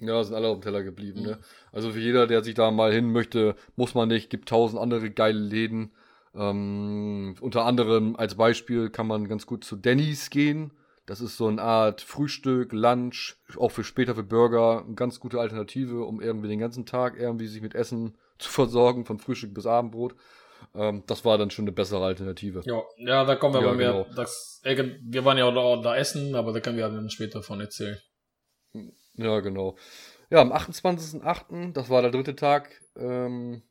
ja, sind alle auf dem Teller geblieben, ne? Also für jeder, der sich da mal hin möchte, muss man nicht, gibt tausend andere geile Läden. Ähm, unter anderem als Beispiel kann man ganz gut zu Denny's gehen. Das ist so eine Art Frühstück, Lunch, auch für später für Burger, eine ganz gute Alternative, um irgendwie den ganzen Tag irgendwie sich mit Essen zu versorgen, von Frühstück bis Abendbrot. Ähm, das war dann schon eine bessere Alternative. Ja, ja da kommen wir ja, bei mir. Genau. Das, wir waren ja auch da, da essen, aber da können wir dann später von erzählen. Ja, genau. Ja, am 28.08., das war der dritte Tag, ähm,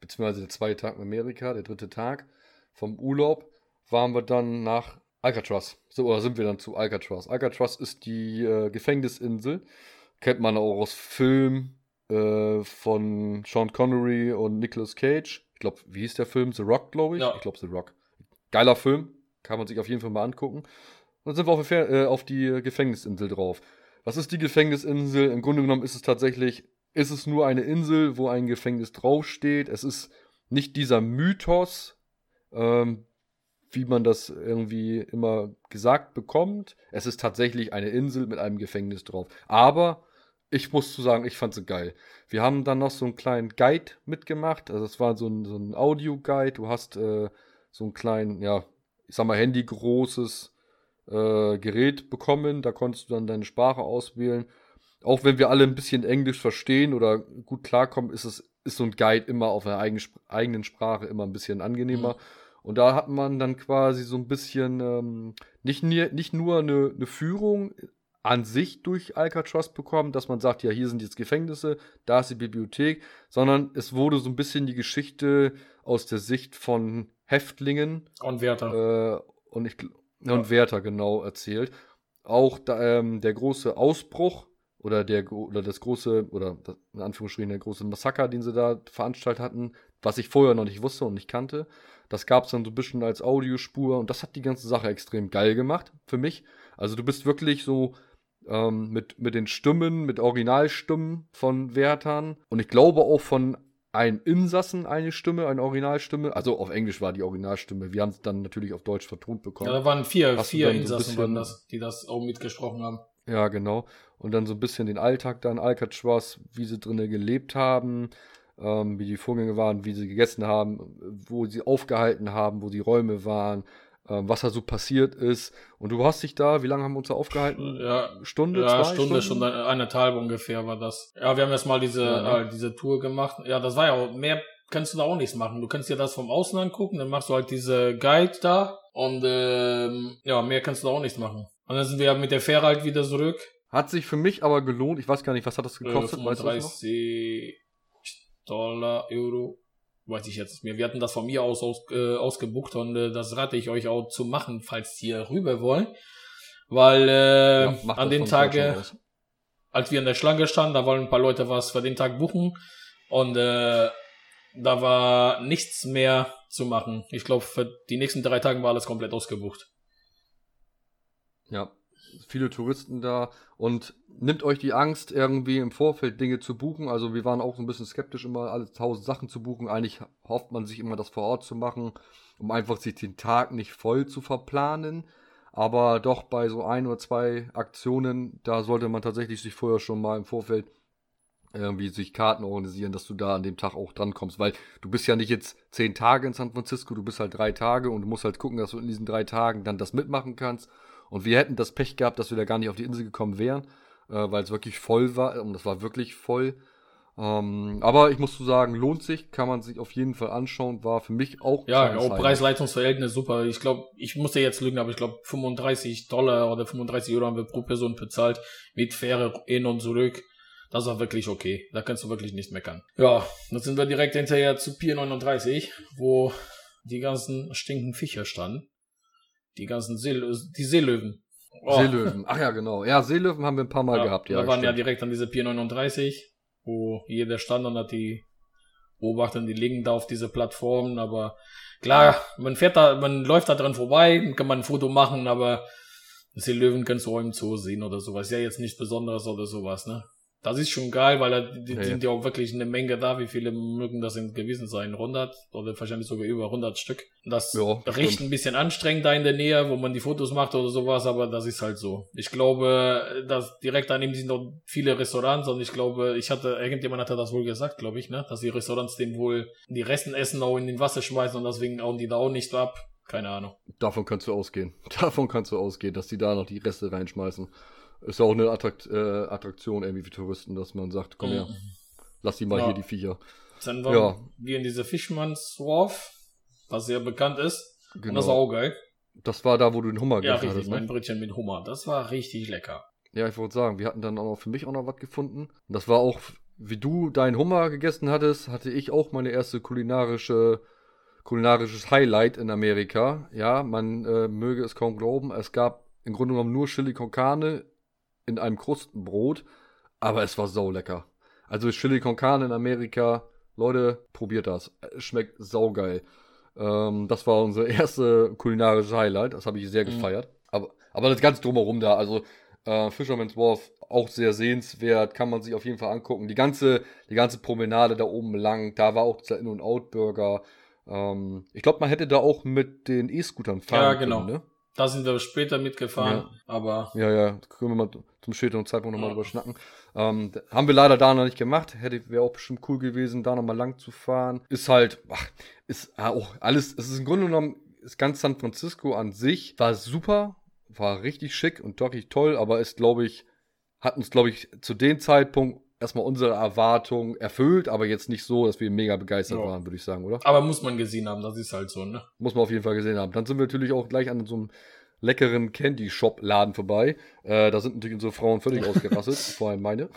beziehungsweise der zweite Tag in Amerika, der dritte Tag vom Urlaub, waren wir dann nach Alcatraz. So, oder sind wir dann zu Alcatraz. Alcatraz ist die äh, Gefängnisinsel. Kennt man auch aus Filmen äh, von Sean Connery und Nicolas Cage. Ich glaube, wie hieß der Film? The Rock, glaube ich. Ja. Ich glaube, The Rock. Geiler Film. Kann man sich auf jeden Fall mal angucken. Und dann sind wir auf, äh, auf die Gefängnisinsel drauf. Was ist die Gefängnisinsel? Im Grunde genommen ist es tatsächlich, ist es nur eine Insel, wo ein Gefängnis draufsteht. Es ist nicht dieser Mythos, ähm, wie man das irgendwie immer gesagt bekommt. Es ist tatsächlich eine Insel mit einem Gefängnis drauf. Aber ich muss zu sagen, ich fand sie geil. Wir haben dann noch so einen kleinen Guide mitgemacht. Also es war so ein, so ein Audio-Guide. Du hast äh, so einen kleinen, ja, ich sag mal, Handy-großes äh, Gerät bekommen. Da konntest du dann deine Sprache auswählen. Auch wenn wir alle ein bisschen Englisch verstehen oder gut klarkommen, ist es ist so ein Guide immer auf einer eigen, eigenen Sprache immer ein bisschen angenehmer. Mhm. Und da hat man dann quasi so ein bisschen ähm, nicht, nicht nur eine, eine Führung an sich durch Alcatraz bekommen, dass man sagt, ja, hier sind jetzt Gefängnisse, da ist die Bibliothek, sondern es wurde so ein bisschen die Geschichte aus der Sicht von Häftlingen und Wärter. Äh, und ich ja. und Werther genau erzählt. Auch da, ähm, der große Ausbruch oder der oder das große oder in Anführungsstrichen der große Massaker, den sie da veranstaltet hatten, was ich vorher noch nicht wusste und nicht kannte, das gab es dann so ein bisschen als Audiospur und das hat die ganze Sache extrem geil gemacht für mich. Also du bist wirklich so ähm, mit, mit den Stimmen, mit Originalstimmen von Wärtern und ich glaube auch von ein Insassen eine Stimme, eine Originalstimme. Also auf Englisch war die Originalstimme. Wir haben es dann natürlich auf Deutsch vertont bekommen. Ja, da waren vier, Hast vier Insassen, so waren das, die das auch mitgesprochen haben. Ja, genau. Und dann so ein bisschen den Alltag dann, Alcatraz, wie sie drinnen gelebt haben, ähm, wie die Vorgänge waren, wie sie gegessen haben, wo sie aufgehalten haben, wo die Räume waren, was da so passiert ist. Und du hast dich da, wie lange haben wir uns da aufgehalten? Ja, Stunde, ja, zwei Stunde, Stunden? schon eineinhalb ungefähr war das. Ja, wir haben erst mal diese, ja, ne? äh, diese Tour gemacht. Ja, das war ja auch, mehr kannst du da auch nichts machen. Du kannst dir das vom Außen angucken, dann machst du halt diese Guide da und ähm, ja, mehr kannst du da auch nichts machen. Und dann sind wir mit der Fähre halt wieder zurück. Hat sich für mich aber gelohnt. Ich weiß gar nicht, was hat das gekostet? Äh, 35 Dollar, Euro weiß ich jetzt nicht mehr. Wir hatten das von mir aus, aus äh, ausgebucht und äh, das rate ich euch auch zu machen, falls ihr rüber wollen. Weil äh, ja, an den Tagen, als wir in der Schlange standen, da wollen ein paar Leute was für den Tag buchen und äh, da war nichts mehr zu machen. Ich glaube, für die nächsten drei Tage war alles komplett ausgebucht. Ja, viele Touristen da und nimmt euch die Angst, irgendwie im Vorfeld Dinge zu buchen. Also wir waren auch so ein bisschen skeptisch, immer alle tausend Sachen zu buchen. Eigentlich hofft man sich immer, das vor Ort zu machen, um einfach sich den Tag nicht voll zu verplanen. Aber doch bei so ein oder zwei Aktionen, da sollte man tatsächlich sich vorher schon mal im Vorfeld irgendwie sich Karten organisieren, dass du da an dem Tag auch drankommst, weil du bist ja nicht jetzt zehn Tage in San Francisco, du bist halt drei Tage und du musst halt gucken, dass du in diesen drei Tagen dann das mitmachen kannst. Und wir hätten das Pech gehabt, dass wir da gar nicht auf die Insel gekommen wären, äh, weil es wirklich voll war und das war wirklich voll. Ähm, aber ich muss zu sagen, lohnt sich, kann man sich auf jeden Fall anschauen, war für mich auch. Ja, auch Preis-Leistungsverhältnis super. Ich glaube, ich musste jetzt lügen, aber ich glaube 35 Dollar oder 35 Euro haben wir pro Person bezahlt mit Fähre hin und zurück. Das war wirklich okay. Da kannst du wirklich nicht meckern. Ja, dann sind wir direkt hinterher zu Pier 39, wo die ganzen stinken Viecher standen. Die ganzen Seel die Seelöwen. Oh. Seelöwen, ach ja, genau. Ja, Seelöwen haben wir ein paar Mal ja, gehabt, ja. Wir waren stimmt. ja direkt an dieser Pier 39, wo jeder stand und hat die beobachtet, die liegen da auf diese Plattformen, aber klar, man fährt da, man läuft da dran vorbei, kann man ein Foto machen, aber Seelöwen kannst du auch im Zoo sehen oder sowas. Ja, jetzt nichts Besonderes oder sowas, ne? Das ist schon geil, weil da ja, sind ja auch wirklich eine Menge da. Wie viele mögen das sind gewesen sein? 100 oder wahrscheinlich sogar über 100 Stück. Das ja, riecht ein bisschen anstrengend da in der Nähe, wo man die Fotos macht oder sowas, aber das ist halt so. Ich glaube, dass direkt daneben sind noch viele Restaurants und ich glaube, ich hatte, irgendjemand hatte das wohl gesagt, glaube ich, ne, dass die Restaurants den wohl die Resten essen auch in den Wasser schmeißen und deswegen hauen die da auch nicht ab. Keine Ahnung. Davon kannst du ausgehen. Davon kannst du ausgehen, dass die da noch die Reste reinschmeißen ist ja auch eine Attrakt, äh, Attraktion irgendwie für Touristen, dass man sagt, komm her, mhm. lass die mal ja. hier die Viecher. Dann waren ja. wir in diese Fischmanns Wharf, was sehr bekannt ist. Genau. Und das war auch geil. Das war da, wo du den Hummer ja, gegessen hast. Ja, richtig, mein Brötchen mit Hummer. Das war richtig lecker. Ja, ich wollte sagen, wir hatten dann auch noch für mich auch noch was gefunden. Und das war auch, wie du deinen Hummer gegessen hattest, hatte ich auch meine erste kulinarische kulinarisches Highlight in Amerika. Ja, man äh, möge es kaum glauben. Es gab im Grunde genommen nur Chili con Carne in einem Krustenbrot, aber es war so lecker. Also Chili con Carne in Amerika, Leute, probiert das. Es schmeckt saugeil. Ähm, das war unser erste kulinarische Highlight, das habe ich sehr mhm. gefeiert. Mhm. Aber, aber das ganze drumherum da, also äh, Fisherman's Wharf, auch sehr sehenswert, kann man sich auf jeden Fall angucken. Die ganze, die ganze Promenade da oben lang, da war auch dieser In- und Out-Burger. Ähm, ich glaube, man hätte da auch mit den E-Scootern fahren ja, genau. können, ne? Da sind wir später mitgefahren, ja. aber. Ja, ja, können wir mal zum späteren Zeitpunkt nochmal ja. drüber schnacken. Ähm, haben wir leider da noch nicht gemacht. Hätte, wäre auch bestimmt cool gewesen, da nochmal lang zu fahren. Ist halt, ach, ist auch alles, es ist im Grunde genommen, ist ganz San Francisco an sich, war super, war richtig schick und wirklich toll, aber ist, glaube ich, hat uns, glaube ich, zu dem Zeitpunkt erstmal unsere Erwartung erfüllt, aber jetzt nicht so, dass wir mega begeistert ja. waren, würde ich sagen, oder? Aber muss man gesehen haben, das ist halt so, ne? Muss man auf jeden Fall gesehen haben. Dann sind wir natürlich auch gleich an so einem leckeren Candy Shop Laden vorbei. Äh, da sind natürlich unsere Frauen völlig ausgerastet, vor allem meine.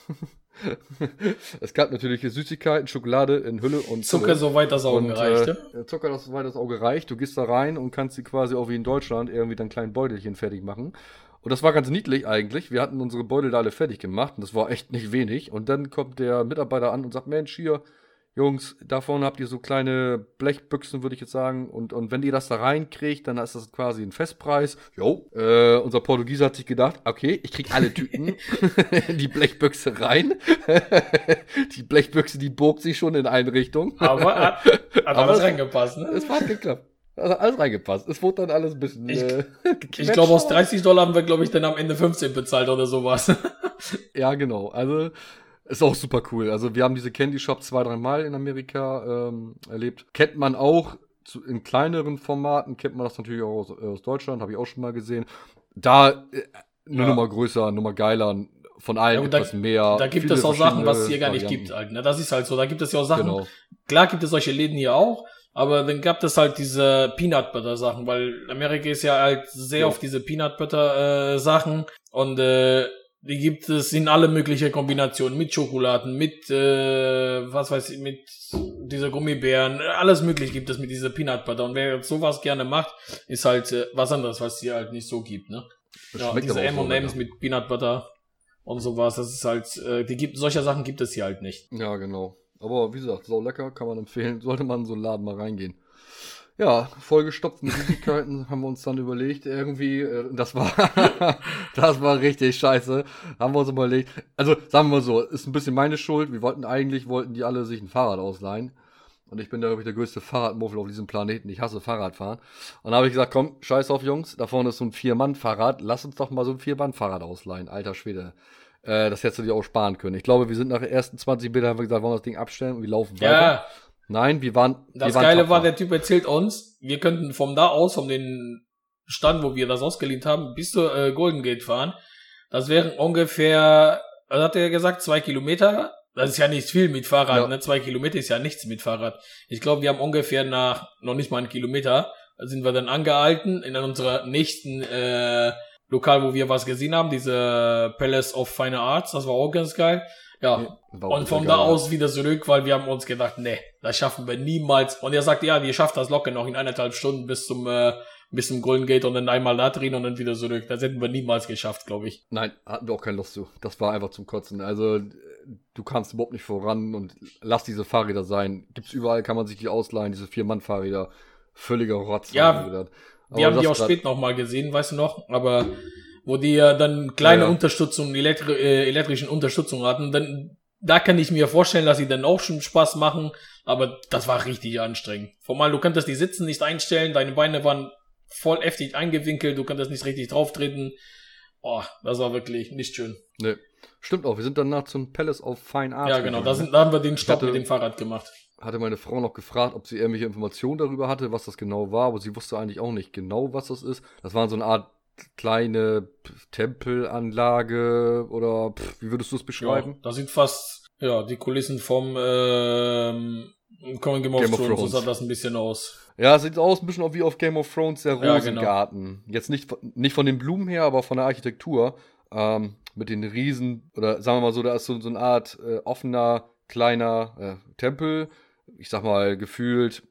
es gab natürlich Süßigkeiten, Schokolade in Hülle und Zucker, Hülle. soweit das Auge reicht. Äh, Zucker, soweit das Auge reicht. Du gehst da rein und kannst sie quasi auch wie in Deutschland irgendwie dann kleinen Beutelchen fertig machen. Und das war ganz niedlich eigentlich. Wir hatten unsere Beutel da alle fertig gemacht und das war echt nicht wenig. Und dann kommt der Mitarbeiter an und sagt, Mensch, hier, Jungs, davon habt ihr so kleine Blechbüchsen, würde ich jetzt sagen. Und, und wenn ihr das da reinkriegt, dann ist das quasi ein Festpreis. Jo. Äh, unser Portugieser hat sich gedacht, okay, ich krieg alle Tüten in die Blechbüchse rein. die Blechbüchse, die bog sich schon in eine Richtung. Aber hat, hat Aber alles reingepasst, ne? Es hat geklappt. Also alles reingepasst. Es wurde dann alles ein bisschen. Ich, äh, ich glaube, aus 30 Dollar haben wir, glaube ich, dann am Ende 15 bezahlt oder sowas. ja, genau. Also ist auch super cool. Also wir haben diese Candy Shop zwei, drei Mal in Amerika ähm, erlebt. Kennt man auch zu, in kleineren Formaten, kennt man das natürlich auch aus, aus Deutschland, habe ich auch schon mal gesehen. Da äh, eine ja. Nummer größer, Nummer geiler, von allen ja, etwas da, mehr. Da gibt es auch Sachen, was es hier gar nicht Varianten. gibt. Halt, ne? Das ist halt so. Da gibt es ja auch Sachen. Genau. Klar gibt es solche Läden hier auch, aber dann gab es halt diese Peanut Butter Sachen, weil Amerika ist ja halt sehr ja. auf diese Peanut Butter äh, Sachen und äh, die gibt es in alle möglichen Kombinationen mit Schokoladen, mit äh, was weiß ich, mit dieser Gummibären, alles möglich gibt es mit dieser Peanut Butter und wer sowas gerne macht, ist halt äh, was anderes, was es hier halt nicht so gibt, ne? Das ja, diese M&M's so mit Peanut Butter und sowas, das ist halt, äh, die gibt solche Sachen gibt es hier halt nicht. Ja, genau. Aber wie gesagt, so lecker, kann man empfehlen. Sollte man in so einen Laden mal reingehen. Ja, vollgestopft mit Süßigkeiten haben wir uns dann überlegt, irgendwie, äh, das war, das war richtig scheiße, haben wir uns überlegt. Also, sagen wir mal so, ist ein bisschen meine Schuld. Wir wollten eigentlich, wollten die alle sich ein Fahrrad ausleihen. Und ich bin da, glaube ich, der größte Fahrradmuffel auf diesem Planeten. Ich hasse Fahrradfahren. Und da habe ich gesagt, komm, scheiß auf, Jungs, da vorne ist so ein Vier-Mann-Fahrrad. Lass uns doch mal so ein Vier-Mann-Fahrrad ausleihen. Alter Schwede. Äh, das hättest du dir auch sparen können. Ich glaube, wir sind nach den ersten 20 Metern, haben wir gesagt, wollen wir das Ding abstellen und wir laufen weiter. Ja, Nein, wir waren. das wir waren Geile tapfer. war, der Typ erzählt uns, wir könnten von da aus, von den Stand, wo wir das ausgelehnt haben, bis zur äh, Golden Gate fahren. Das wären ungefähr, was hat er gesagt, zwei Kilometer. Das ist ja nicht viel mit Fahrrad, Ja. ne? Zwei Kilometer ist ja nichts mit Fahrrad. Ich glaube, wir haben ungefähr nach noch nicht mal einen Kilometer, sind wir dann angehalten in unserer nächsten äh, Lokal, wo wir was gesehen haben, diese Palace of Fine Arts, das war auch ganz geil. Ja, auch und von da geil. aus wieder zurück, weil wir haben uns gedacht, nee, das schaffen wir niemals. Und er sagt, ja, wir schaffen das locker noch in eineinhalb Stunden bis zum äh, bis zum Golden Gate und dann einmal da drehen und dann wieder zurück. Das hätten wir niemals geschafft, glaube ich. Nein, hatten wir auch keine Lust zu. Das war einfach zum Kotzen. Also, du kamst überhaupt nicht voran und lass diese Fahrräder sein. Gibt's überall, kann man sich die ausleihen, diese Vier-Mann-Fahrräder. Völliger Rotz. Ja, wir. Aber haben die auch spät nochmal gesehen, weißt du noch? Aber wo die ja dann kleine Ja, ja. Unterstützung, elektri äh, elektrischen Unterstützung hatten, dann da kann ich mir vorstellen, dass sie dann auch schon Spaß machen, aber das war richtig anstrengend. Formal, du konntest die Sitzen nicht einstellen, deine Beine waren voll heftig eingewinkelt, du konntest nicht richtig drauftreten. Oh, das war wirklich nicht schön. Nee. Stimmt auch, wir sind danach zum Palace of Fine Arts. ja, genau, da, sind, da haben wir den Stopp hatte- mit dem Fahrrad gemacht. Hatte meine Frau noch gefragt, ob sie irgendwelche Informationen darüber hatte, was das genau war, aber sie wusste eigentlich auch nicht genau, was das ist. Das war so eine Art kleine Tempelanlage oder pff, wie würdest du es Ja, beschreiben? da sind fast, ja, die Kulissen vom ähm, Coming Game of, Game of Thrones, so Thrones. sah das ein bisschen aus. Ja, sieht aus ein bisschen auch wie auf Game of Thrones der Ja, genau. Rosengarten. Jetzt nicht, von- nicht von den Blumen her, aber von der Architektur. Ähm, mit den Riesen, oder sagen wir mal so, da ist so, so eine Art äh, offener, kleiner äh, Tempel. Ich sag mal, gefühlt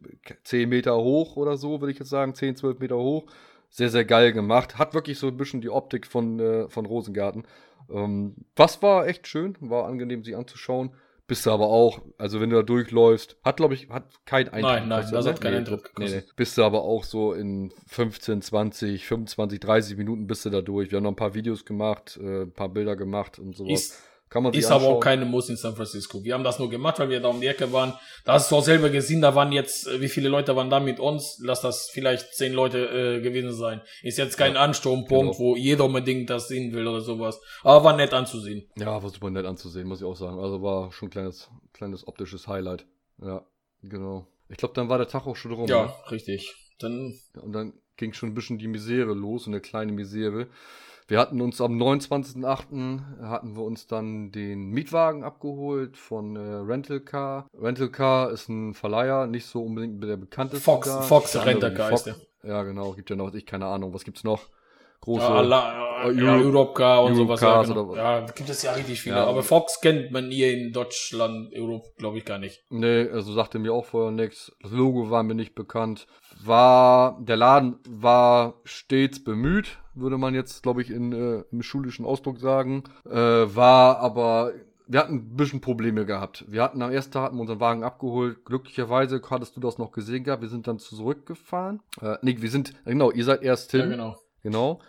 10 Meter hoch oder so, würde ich jetzt sagen, 10, 12 Meter hoch. Sehr, sehr geil gemacht. Hat wirklich so ein bisschen die Optik von, äh, von Rosengarten. Ähm, was war echt schön, war angenehm, sich anzuschauen. Bist du aber auch, also wenn du da durchläufst, hat glaube ich, hat kein Eindruck. Nein, nein, das ne? hat keinen Eindruck Nee, nee. Bist du aber auch so in 15, 20, 25, 30 Minuten bist du da durch. Wir haben noch ein paar Videos gemacht, äh, ein paar Bilder gemacht und sowas. Ist, Kann man ist aber auch anschauen. keine Muss in San Francisco. Wir haben das nur gemacht, weil wir da um die Ecke waren. Da hast du auch selber gesehen, da waren jetzt, äh, wie viele Leute waren da mit uns? Lass das vielleicht zehn Leute äh, gewesen sein. Ist jetzt kein Ansturmpunkt, genau. wo jeder unbedingt das sehen will oder sowas. Aber war nett anzusehen. Ja, war super nett anzusehen, muss ich auch sagen. Also war schon ein kleines, kleines optisches Highlight. Ja, genau. Ich glaube, dann war der Tag auch schon rum. Ja, ne? richtig. Dann, Und dann ging schon ein bisschen die Misere los, so eine kleine Misere. Wir hatten uns am 29.08. hatten wir uns dann den Mietwagen abgeholt von äh, Rental Car. Rental Car ist ein Verleiher, nicht so unbedingt der bekannteste. Fox-. Fox Der Rent-A-Car Fox- ist Ja, genau, gibt ja noch, ich keine Ahnung, was gibt's noch? Große. ja, Allah, äh, ja, Euro- Europcar und sowas. Ja, genau. ja, gibt es ja richtig viele. Ja. Aber Fox kennt man hier in Deutschland, Europa, glaube ich, gar nicht. Nee, also sagte mir auch vorher nichts. Das Logo war mir nicht bekannt. War, der Laden war stets bemüht, würde man jetzt, glaube ich, in, äh, im schulischen Ausdruck sagen. Äh, war aber, wir hatten ein bisschen Probleme gehabt. Wir hatten am ersten Tag hatten wir unseren Wagen abgeholt. Glücklicherweise hattest du das noch gesehen gehabt. Wir sind dann zurückgefahren. Äh, nee, wir sind, genau, ihr seid erst hin. Ja, genau. Genau.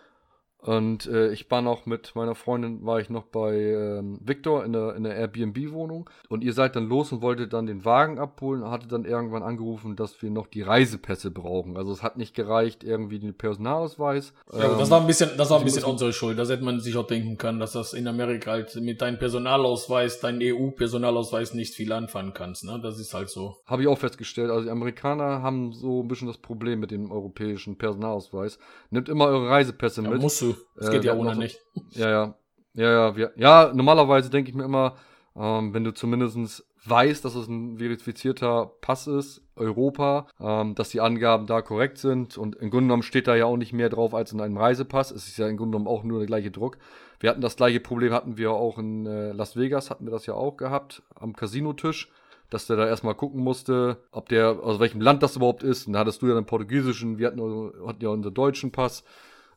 Und äh, ich war noch mit meiner Freundin, war ich noch bei ähm, Victor in der, in der Airbnb-Wohnung. Und ihr seid dann los und wolltet dann den Wagen abholen hatte dann irgendwann angerufen, dass wir noch die Reisepässe brauchen. Also es hat nicht gereicht, irgendwie den Personalausweis. Ja, gut, das Ähm, war ein bisschen, das war ein bisschen unsere Schuld. Das hätte man sich auch denken können, dass das in Amerika halt mit deinem Personalausweis, deinem EU-Personalausweis nicht viel anfangen kannst. Ne? Das ist halt so. Habe ich auch festgestellt. Also die Amerikaner haben so ein bisschen das Problem mit dem europäischen Personalausweis. Nimmt immer eure Reisepässe Ja, mit. musst du. Das Äh, geht wir ja ohne noch nicht. Ja, ja. Ja, ja, wir, ja, normalerweise denke ich mir immer, ähm, wenn du zumindest weißt, dass es ein verifizierter Pass ist, Europa, ähm, dass die Angaben da korrekt sind und im Grunde genommen steht da ja auch nicht mehr drauf als in einem Reisepass. Es ist ja im Grunde genommen auch nur der gleiche Druck. Wir hatten das gleiche Problem, hatten wir auch in äh, Las Vegas, hatten wir das ja auch gehabt, am Casinotisch, dass der da erstmal gucken musste, ob der, aus welchem Land das überhaupt ist. Und da hattest du ja den portugiesischen, wir hatten, hatten ja unseren deutschen Pass.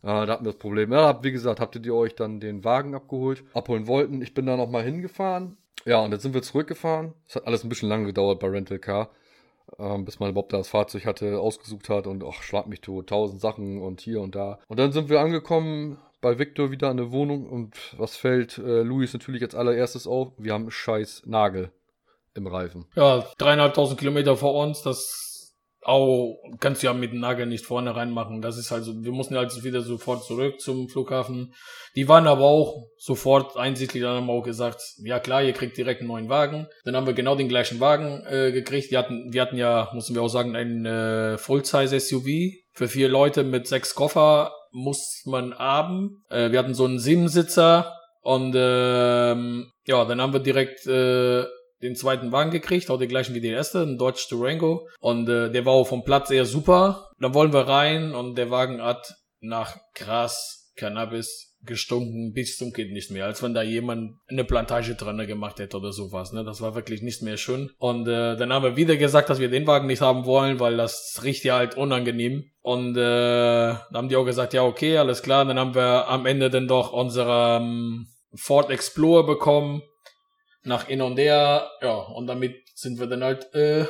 Äh, da hatten wir das Problem. Ja, wie gesagt, habt ihr euch dann den Wagen abgeholt, abholen wollten. Ich bin da nochmal hingefahren. Ja, und jetzt sind wir zurückgefahren. Es hat alles ein bisschen lange gedauert bei Rental Car. ähm, bis man überhaupt das Fahrzeug hatte, ausgesucht hat und ach, schlag mich tot, tausend Sachen und hier und da. Und dann sind wir angekommen bei Victor wieder in der Wohnung und was fällt äh, Luis natürlich als allererstes auf? Wir haben einen scheiß Nagel im Reifen. Ja, dreieinhalbtausend Kilometer vor uns, das auch kannst du ja mit dem Nagel nicht vorne reinmachen. Das ist also, wir mussten halt wieder sofort zurück zum Flughafen. Die waren aber auch sofort einsichtlich, dann haben wir auch gesagt, ja klar, ihr kriegt direkt einen neuen Wagen. Dann haben wir genau den gleichen Wagen äh, gekriegt. Die hatten, wir hatten ja, mussten wir auch sagen, ein äh, Full-Size-SUV für vier Leute mit sechs Koffer muss man haben. Äh, wir hatten so einen Siebensitzer und ähm, ja, dann haben wir direkt äh, den zweiten Wagen gekriegt, auch den gleichen wie der erste, ein Dodge Durango. Und äh, der war auch vom Platz eher super. Dann wollen wir rein und der Wagen hat nach Gras, Cannabis gestunken bis zum geht nicht mehr, als wenn da jemand eine Plantage dran gemacht hätte oder sowas. Ne? Das war wirklich nicht mehr schön. Und äh, dann haben wir wieder gesagt, dass wir den Wagen nicht haben wollen, weil das riecht ja halt unangenehm. Und äh, dann haben die auch gesagt, ja okay, alles klar. Dann haben wir am Ende dann doch unsere ähm, Ford Explorer bekommen nach der, ja, und damit sind wir dann halt äh,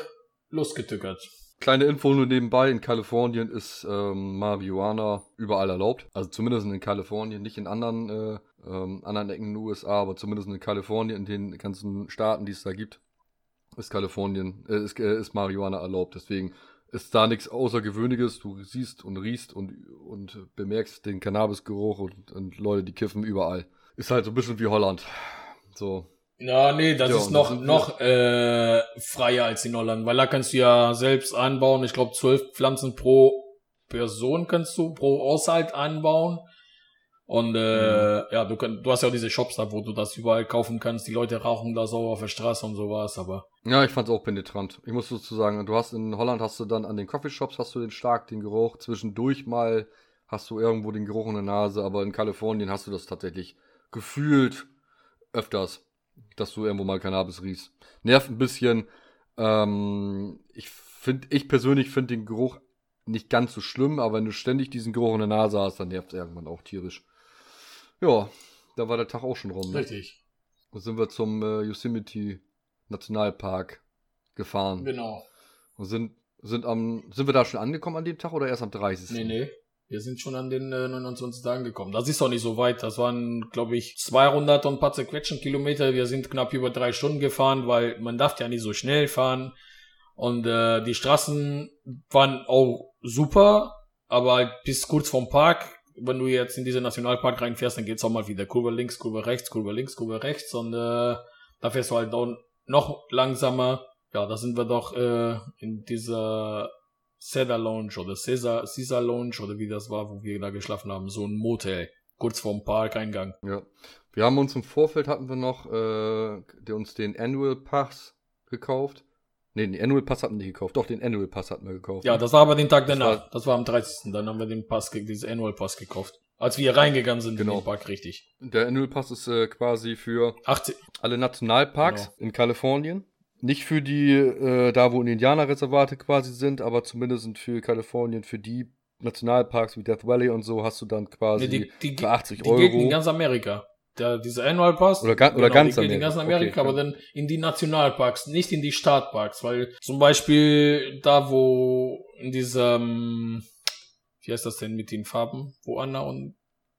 losgetückert. Kleine Info nur nebenbei, in Kalifornien ist ähm, Marihuana überall erlaubt. Also zumindest in Kalifornien, nicht in anderen, äh, ähm, anderen Ecken in den USA, aber zumindest in Kalifornien, in den ganzen Staaten, die es da gibt, ist Kalifornien, äh, ist, äh, ist Marihuana erlaubt. Deswegen ist da nichts Außergewöhnliches. Du siehst und riechst und, und bemerkst den Cannabisgeruch und, und Leute, die kiffen überall. Ist halt so ein bisschen wie Holland. So, ja, nee, das ja, ist noch, das noch äh, freier als in Holland, weil da kannst du ja selbst anbauen. Ich glaube, zwölf Pflanzen pro Person kannst du pro Haushalt anbauen. Und äh, mhm. ja, du, kannst, du hast ja auch diese Shops da, wo du das überall kaufen kannst. Die Leute rauchen da so auf der Straße und sowas, aber. Ja, ich fand's auch penetrant. Ich muss sozusagen, du hast in Holland hast du dann an den Coffeeshops hast du den stark den Geruch. Zwischendurch mal hast du irgendwo den Geruch in der Nase, aber in Kalifornien hast du das tatsächlich gefühlt öfters dass du irgendwo mal Cannabis riechst. Nervt ein bisschen. Ähm, ich finde, ich persönlich finde den Geruch nicht ganz so schlimm, aber wenn du ständig diesen Geruch in der Nase hast, dann nervt es irgendwann auch tierisch. Ja, da war der Tag auch schon rum. Ne? Richtig. Da sind wir zum äh, Yosemite Nationalpark gefahren. Genau. Und sind, sind am, sind wir da schon angekommen an dem Tag oder erst am 30. Nee, nee. Wir sind schon an den äh, 29 Tagen gekommen. Das ist doch nicht so weit. Das waren, glaube ich, 200 und ein paar zerquetschen Kilometer. Wir sind knapp über drei Stunden gefahren, weil man darf ja nicht so schnell fahren. Und äh, die Straßen waren auch super, aber halt bis kurz vorm Park, wenn du jetzt in diesen Nationalpark reinfährst, dann geht's auch mal wieder Kurve links, Kurve rechts, Kurve links, Kurve rechts und äh, da fährst du halt auch noch langsamer. Ja, da sind wir doch äh, in dieser Cedar Lounge oder Caesar, Caesar Lounge oder wie das war, wo wir da geschlafen haben, so ein Motel, kurz vorm Parkeingang. Ja. Wir haben uns im Vorfeld hatten wir noch äh, uns den Annual Pass gekauft. Ne, den Annual Pass hatten wir nicht gekauft. Doch, den Annual Pass hatten wir gekauft. Ja, das war aber den Tag danach. Das war, das war am 30. Dann haben wir den Pass, diesen Annual Pass gekauft. Als wir reingegangen sind genau. in den Park, richtig. Der Annual Pass ist äh, quasi für 80. alle Nationalparks genau. in Kalifornien. Nicht für die, äh, da wo Indianerreservate quasi sind, aber zumindest für Kalifornien, für die Nationalparks wie Death Valley und so hast du dann quasi nee, die, die, für 80 die Euro. Die in ganz Amerika. Der, dieser Annual Pass. Oder, ga, oder genau, ganz die Amerika. in ganz Amerika, okay, aber dann in die Nationalparks, nicht in die Stadtparks, weil zum Beispiel da, wo in diesem, wie heißt das denn mit den Farben, wo Anna und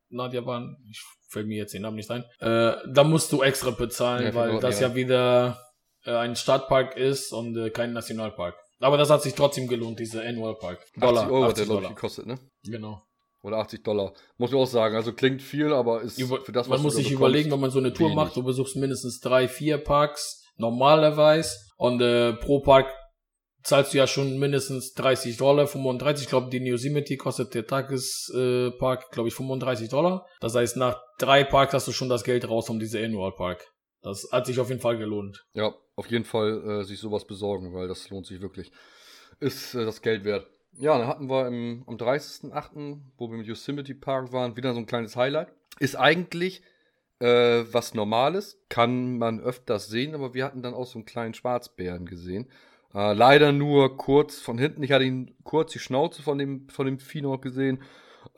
Nadja waren, ich fällt mir jetzt den Namen nicht ein, äh, da musst du extra bezahlen, ja, weil das ja wieder äh, ein Stadtpark ist und äh, kein Nationalpark. Aber das hat sich trotzdem gelohnt, dieser Annual Park. Dollar. 80 Euro 80 hat der, glaube ich, gekostet, ne? Genau. Oder 80 Dollar. Muss ich auch sagen. Also klingt viel, aber ist Über, für das, was Man muss sich überlegen, wenn man so eine Tour wenig. macht, du besuchst mindestens drei, vier Parks, normalerweise. Und äh, pro Park zahlst du ja schon mindestens 30 Dollar, 35. Ich glaube, die Yosemite kostet der Tagespark, äh, glaube ich, 35 Dollar. Das heißt, nach drei Parks hast du schon das Geld raus um diese Annual Park. Das hat sich auf jeden Fall gelohnt. Ja, auf jeden Fall äh, sich sowas besorgen, weil das lohnt sich wirklich. Ist äh, das Geld wert. Ja, dann hatten wir im, am 30.08., wo wir mit Yosemite Park waren, wieder so ein kleines Highlight. Ist eigentlich äh, was Normales, kann man öfters sehen, aber wir hatten dann auch so einen kleinen Schwarzbären gesehen. Äh, leider nur kurz von hinten. Ich hatte ihn kurz die Schnauze von dem, von dem Vieh noch gesehen.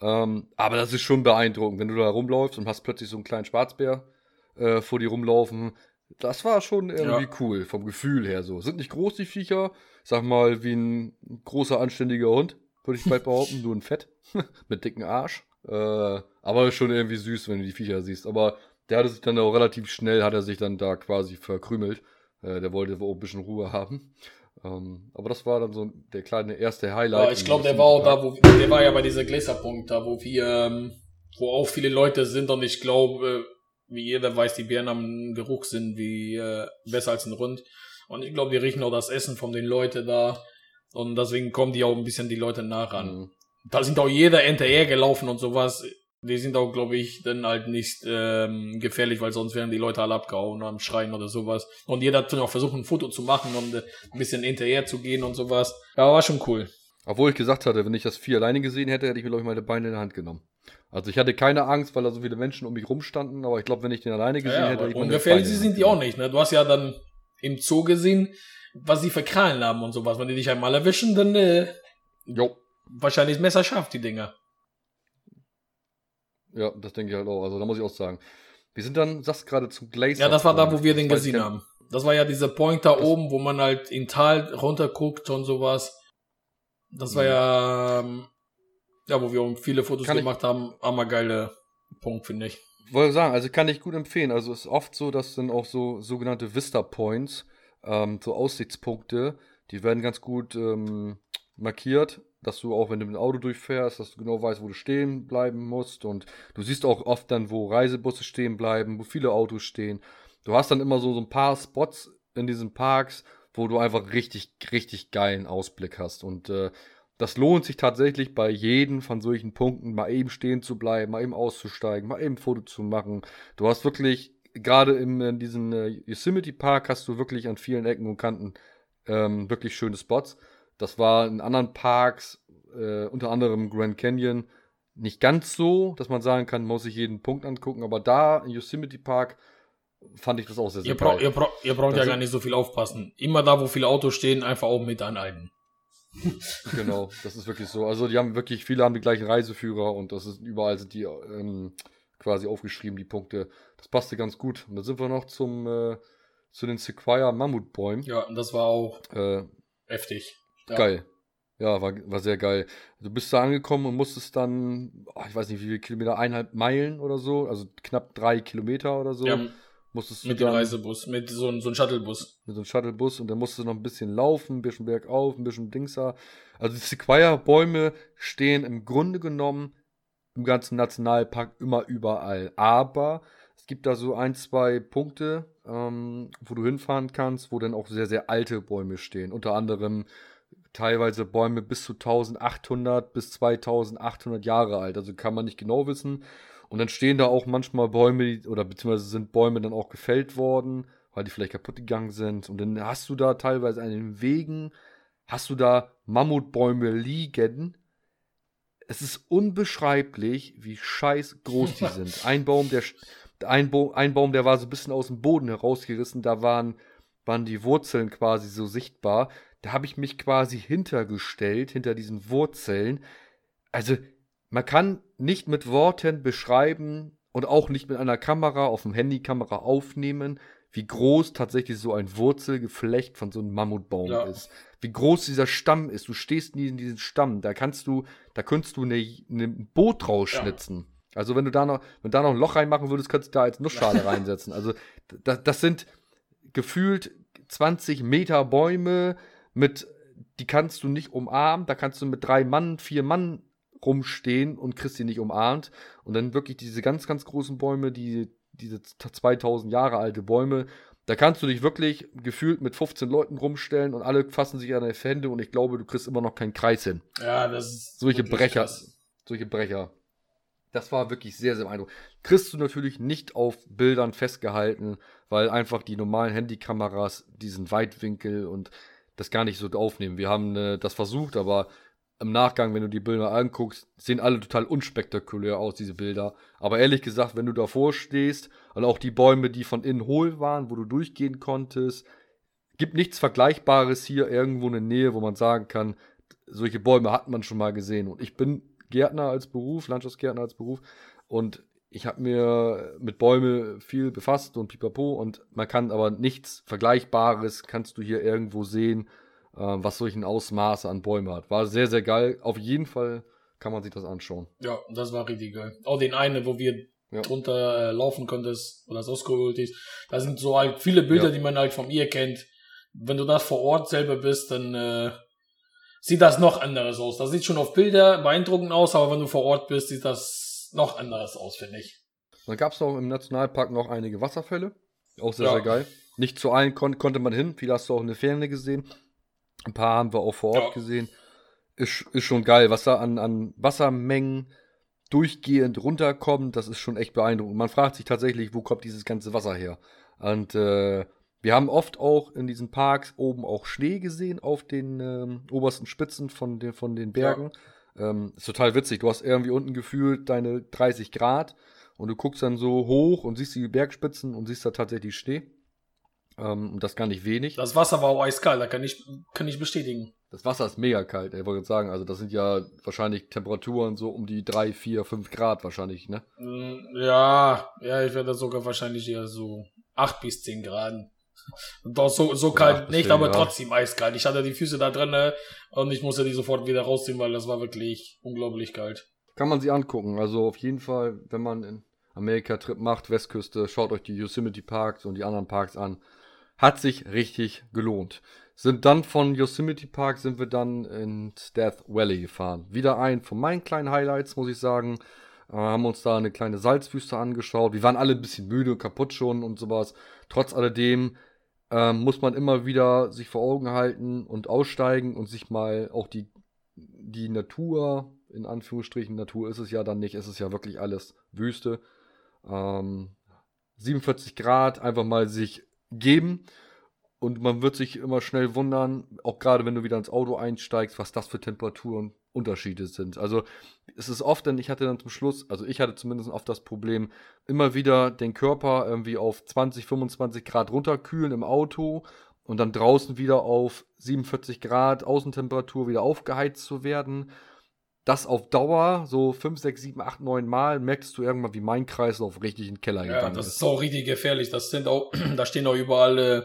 Ähm, aber das ist schon beeindruckend, wenn du da rumläufst und hast plötzlich so einen kleinen Schwarzbär äh, vor dir rumlaufen. Das war schon irgendwie ja. cool, vom Gefühl her so. Sind nicht groß, die Viecher. Sag mal, wie ein großer, anständiger Hund, würde ich bald behaupten. Nur ein Fett mit dicken Arsch. Äh, aber schon irgendwie süß, wenn du die Viecher siehst. Aber der hatte sich dann auch relativ schnell, hat er sich dann da quasi verkrümelt. Äh, der wollte auch ein bisschen Ruhe haben. Ähm, aber das war dann so der kleine erste Highlight. Ja, ich glaube, der war auch da, wo der war ja bei dieser Gläserpunkt da, wo wir, ähm, wo auch viele Leute sind und ich glaube, wie jeder weiß, die Bären am Geruch sind wie äh, besser als ein Rund. Und ich glaube, die riechen auch das Essen von den Leuten da. Und deswegen kommen die auch ein bisschen die Leute nah ran. Mhm. Da sind auch jeder hinterher gelaufen und sowas. Die sind auch, glaube ich, dann halt nicht ähm, gefährlich, weil sonst wären die Leute alle abgehauen am Schreien oder sowas. Und jeder hat dann auch versucht, ein Foto zu machen und äh, ein bisschen hinterher zu gehen und sowas. Ja, war schon cool. Obwohl ich gesagt hatte, wenn ich das Vier alleine gesehen hätte, hätte ich mir, glaube ich, meine Beine in der Hand genommen. Also ich hatte keine Angst, weil da so viele Menschen um mich rumstanden, aber ich glaube, wenn ich den alleine gesehen ja, hätte, hätte ich Ungefährlich sind die auch nicht, ne? Du hast ja dann im Zoo gesehen, was sie für Krallen haben und sowas. Wenn die dich einmal erwischen, dann äh, jo. wahrscheinlich messerscharf, die Dinger. Ja, das denke ich halt auch. Also da muss ich auch sagen. Wir sind dann, sagst gerade zum Glacier. Ja, das war da, wo wir den gesehen haben. Das war ja dieser Point da oben, wo man halt in Tal runterguckt und sowas. Das war ja, ähm, ja, wo wir viele Fotos kann gemacht ich, haben. Hammer geile Punkt, finde ich. Wollte sagen, also kann ich gut empfehlen. Also es ist oft so, dass dann auch so sogenannte Vista Points, ähm, so Aussichtspunkte, die werden ganz gut ähm, markiert dass du auch, wenn du mit dem Auto durchfährst, dass du genau weißt, wo du stehen bleiben musst. Und du siehst auch oft dann, wo Reisebusse stehen bleiben, wo viele Autos stehen. Du hast dann immer so, so ein paar Spots in diesen Parks, wo du einfach richtig, richtig geilen Ausblick hast. Und äh, das lohnt sich tatsächlich bei jedem von solchen Punkten, mal eben stehen zu bleiben, mal eben auszusteigen, mal eben ein Foto zu machen. Du hast wirklich, gerade in, diesem äh, Yosemite Park, hast du wirklich an vielen Ecken und Kanten ähm, wirklich schöne Spots. Das war in anderen Parks, äh, unter anderem Grand Canyon, nicht ganz so, dass man sagen kann, muss sich jeden Punkt angucken, aber da in Yosemite Park fand ich das auch sehr, sehr ihr geil. Brauch, ihr, bra ihr braucht ja gar nicht so viel aufpassen. Immer da, wo viele Autos stehen, einfach auch mit anhalten. genau, das ist wirklich so. Also die haben wirklich, viele haben die gleichen Reiseführer und das ist überall sind die ähm, quasi aufgeschrieben, die Punkte. Das passte ganz gut. Und dann sind wir noch zum äh, zu den Sequoia Mammutbäumen. Ja, und das war auch äh, heftig. Ja. Geil. Ja, war, war sehr geil. Du bist da angekommen und musstest dann, oh, ich weiß nicht, wie viele Kilometer, eineinhalb Meilen oder so, also knapp drei Kilometer oder so. Ja, musstest mit dem Reisebus, mit so, einem so einem Shuttlebus. Mit so einem Shuttlebus und dann musstest du noch ein bisschen laufen, ein bisschen bergauf, ein bisschen Dingser. Also die Sequoia-Bäume stehen im Grunde genommen im ganzen Nationalpark immer überall. Aber es gibt da so ein, zwei Punkte, ähm, wo du hinfahren kannst, wo dann auch sehr, sehr alte Bäume stehen. Unter anderem teilweise Bäume bis zu 1800 bis 2800 Jahre alt. Also kann man nicht genau wissen. Und dann stehen da auch manchmal Bäume oder beziehungsweise sind Bäume dann auch gefällt worden, weil die vielleicht kaputt gegangen sind. Und dann hast du da teilweise an den Wegen, hast du da Mammutbäume liegen. Es ist unbeschreiblich, wie scheiß groß die sind. Ein Baum, der ein, Baum, ein Baum, der war so ein bisschen aus dem Boden herausgerissen, da waren, waren die Wurzeln quasi so sichtbar. Da habe ich mich quasi hintergestellt, hinter diesen Wurzeln. Also, man kann nicht mit Worten beschreiben und auch nicht mit einer Kamera auf dem Handykamera aufnehmen, wie groß tatsächlich so ein Wurzelgeflecht von so einem Mammutbaum ja. ist. Wie groß dieser Stamm ist. Du stehst nie in diesem Stamm. Da kannst du, da könntest du ein ne Boot rausschnitzen. Ja. Also wenn du da noch, wenn da noch ein Loch reinmachen würdest, könntest du da als Nussschale reinsetzen. Also das, das sind gefühlt 20 Meter Bäume, mit, die kannst du nicht umarmen, da kannst du mit drei Mann, vier Mann rumstehen und kriegst die nicht umarmt. Und dann wirklich diese ganz, ganz großen Bäume, die, diese 2000 Jahre alte Bäume, da kannst du dich wirklich gefühlt mit 15 Leuten rumstellen und alle fassen sich an deine Hände und ich glaube, du kriegst immer noch keinen Kreis hin. Ja, das ist. Solche Brecher. Krass. Solche Brecher. Das war wirklich sehr, sehr beeindruckend. Kriegst du natürlich nicht auf Bildern festgehalten, weil einfach die normalen Handykameras diesen Weitwinkel und das gar nicht so aufnehmen. Wir haben äh, das versucht, aber im Nachgang, wenn du die Bilder anguckst, sehen alle total unspektakulär aus, diese Bilder. Aber ehrlich gesagt, wenn du davor stehst und auch die Bäume, die von innen hohl waren, wo du durchgehen konntest, gibt nichts Vergleichbares hier irgendwo in der Nähe, wo man sagen kann, solche Bäume hat man schon mal gesehen. Und ich bin Gärtner als Beruf, Landschaftsgärtner als Beruf. Und ich habe mir mit Bäume viel befasst und pipapo und man kann aber nichts Vergleichbares, kannst du hier irgendwo sehen, was solchen Ausmaße an Bäumen hat. War sehr, sehr geil. Auf jeden Fall kann man sich das anschauen. Ja, das war richtig geil. Auch den einen, wo wir ja. drunter äh, laufen konntest, wo das ausgeholt ist. Da sind so halt viele Bilder, ja. die man halt vom ihr kennt. Wenn du da vor Ort selber bist, dann äh, sieht das noch anderes aus. Das sieht schon auf Bilder beeindruckend aus, aber wenn du vor Ort bist, sieht das noch anderes aus, finde ich. Dann gab es noch im Nationalpark noch einige Wasserfälle. Auch sehr, ja. sehr geil. Nicht zu allen kon konnte man hin. Viele hast du auch in der Ferne gesehen. Ein paar haben wir auch vor Ort ja. gesehen. Ist, ist schon geil, was da an, an Wassermengen durchgehend runterkommt. Das ist schon echt beeindruckend. Man fragt sich tatsächlich, wo kommt dieses ganze Wasser her? Und äh, wir haben oft auch in diesen Parks oben auch Schnee gesehen auf den ähm, obersten Spitzen von den, von den Bergen. Ja. Ähm, ist total witzig. Du hast irgendwie unten gefühlt deine 30 Grad und du guckst dann so hoch und siehst die Bergspitzen und siehst da tatsächlich Schnee. Ähm, und das gar nicht wenig. Das Wasser war auch eiskalt, da kann ich, kann ich bestätigen. Das Wasser ist mega kalt, ich wollte sagen. Also, das sind ja wahrscheinlich Temperaturen so um die 3, 4, 5 Grad wahrscheinlich, ne? Mm, ja, ja, ich werde sogar wahrscheinlich eher so 8 bis 10 Grad. Doch so, so kalt nicht, aber Grad. trotzdem eiskalt. Ich hatte die Füße da drin und ich musste die sofort wieder rausziehen, weil das war wirklich unglaublich kalt. Kann man sie angucken. Also auf jeden Fall, wenn man in Amerika Trip macht, Westküste, schaut euch die Yosemite Parks und die anderen Parks an. Hat sich richtig gelohnt. Sind dann von Yosemite Park sind wir dann in Death Valley gefahren. Wieder ein von meinen kleinen Highlights, muss ich sagen. Äh, haben uns da eine kleine Salzwüste angeschaut. Wir waren alle ein bisschen müde kaputt schon und sowas. Trotz alledem äh, muss man immer wieder sich vor Augen halten und aussteigen und sich mal auch die, die Natur, in Anführungsstrichen, Natur ist es ja dann nicht, es ist ja wirklich alles Wüste. Ähm, 47 Grad, einfach mal sich geben und man wird sich immer schnell wundern, auch gerade wenn du wieder ins Auto einsteigst, was das für Temperaturen Unterschiede sind. Also es ist oft, denn ich hatte dann zum Schluss, also ich hatte zumindest oft das Problem, immer wieder den Körper irgendwie auf 20, 25 Grad runterkühlen im Auto und dann draußen wieder auf 47 Grad Außentemperatur wieder aufgeheizt zu werden. Das auf Dauer, so 5, 6, 7, 8, 9 Mal, merkst du irgendwann, wie mein Kreislauf richtig in den Keller ja, gegangen ist. Ja, das ist auch richtig gefährlich. Das sind auch, da stehen auch überall äh,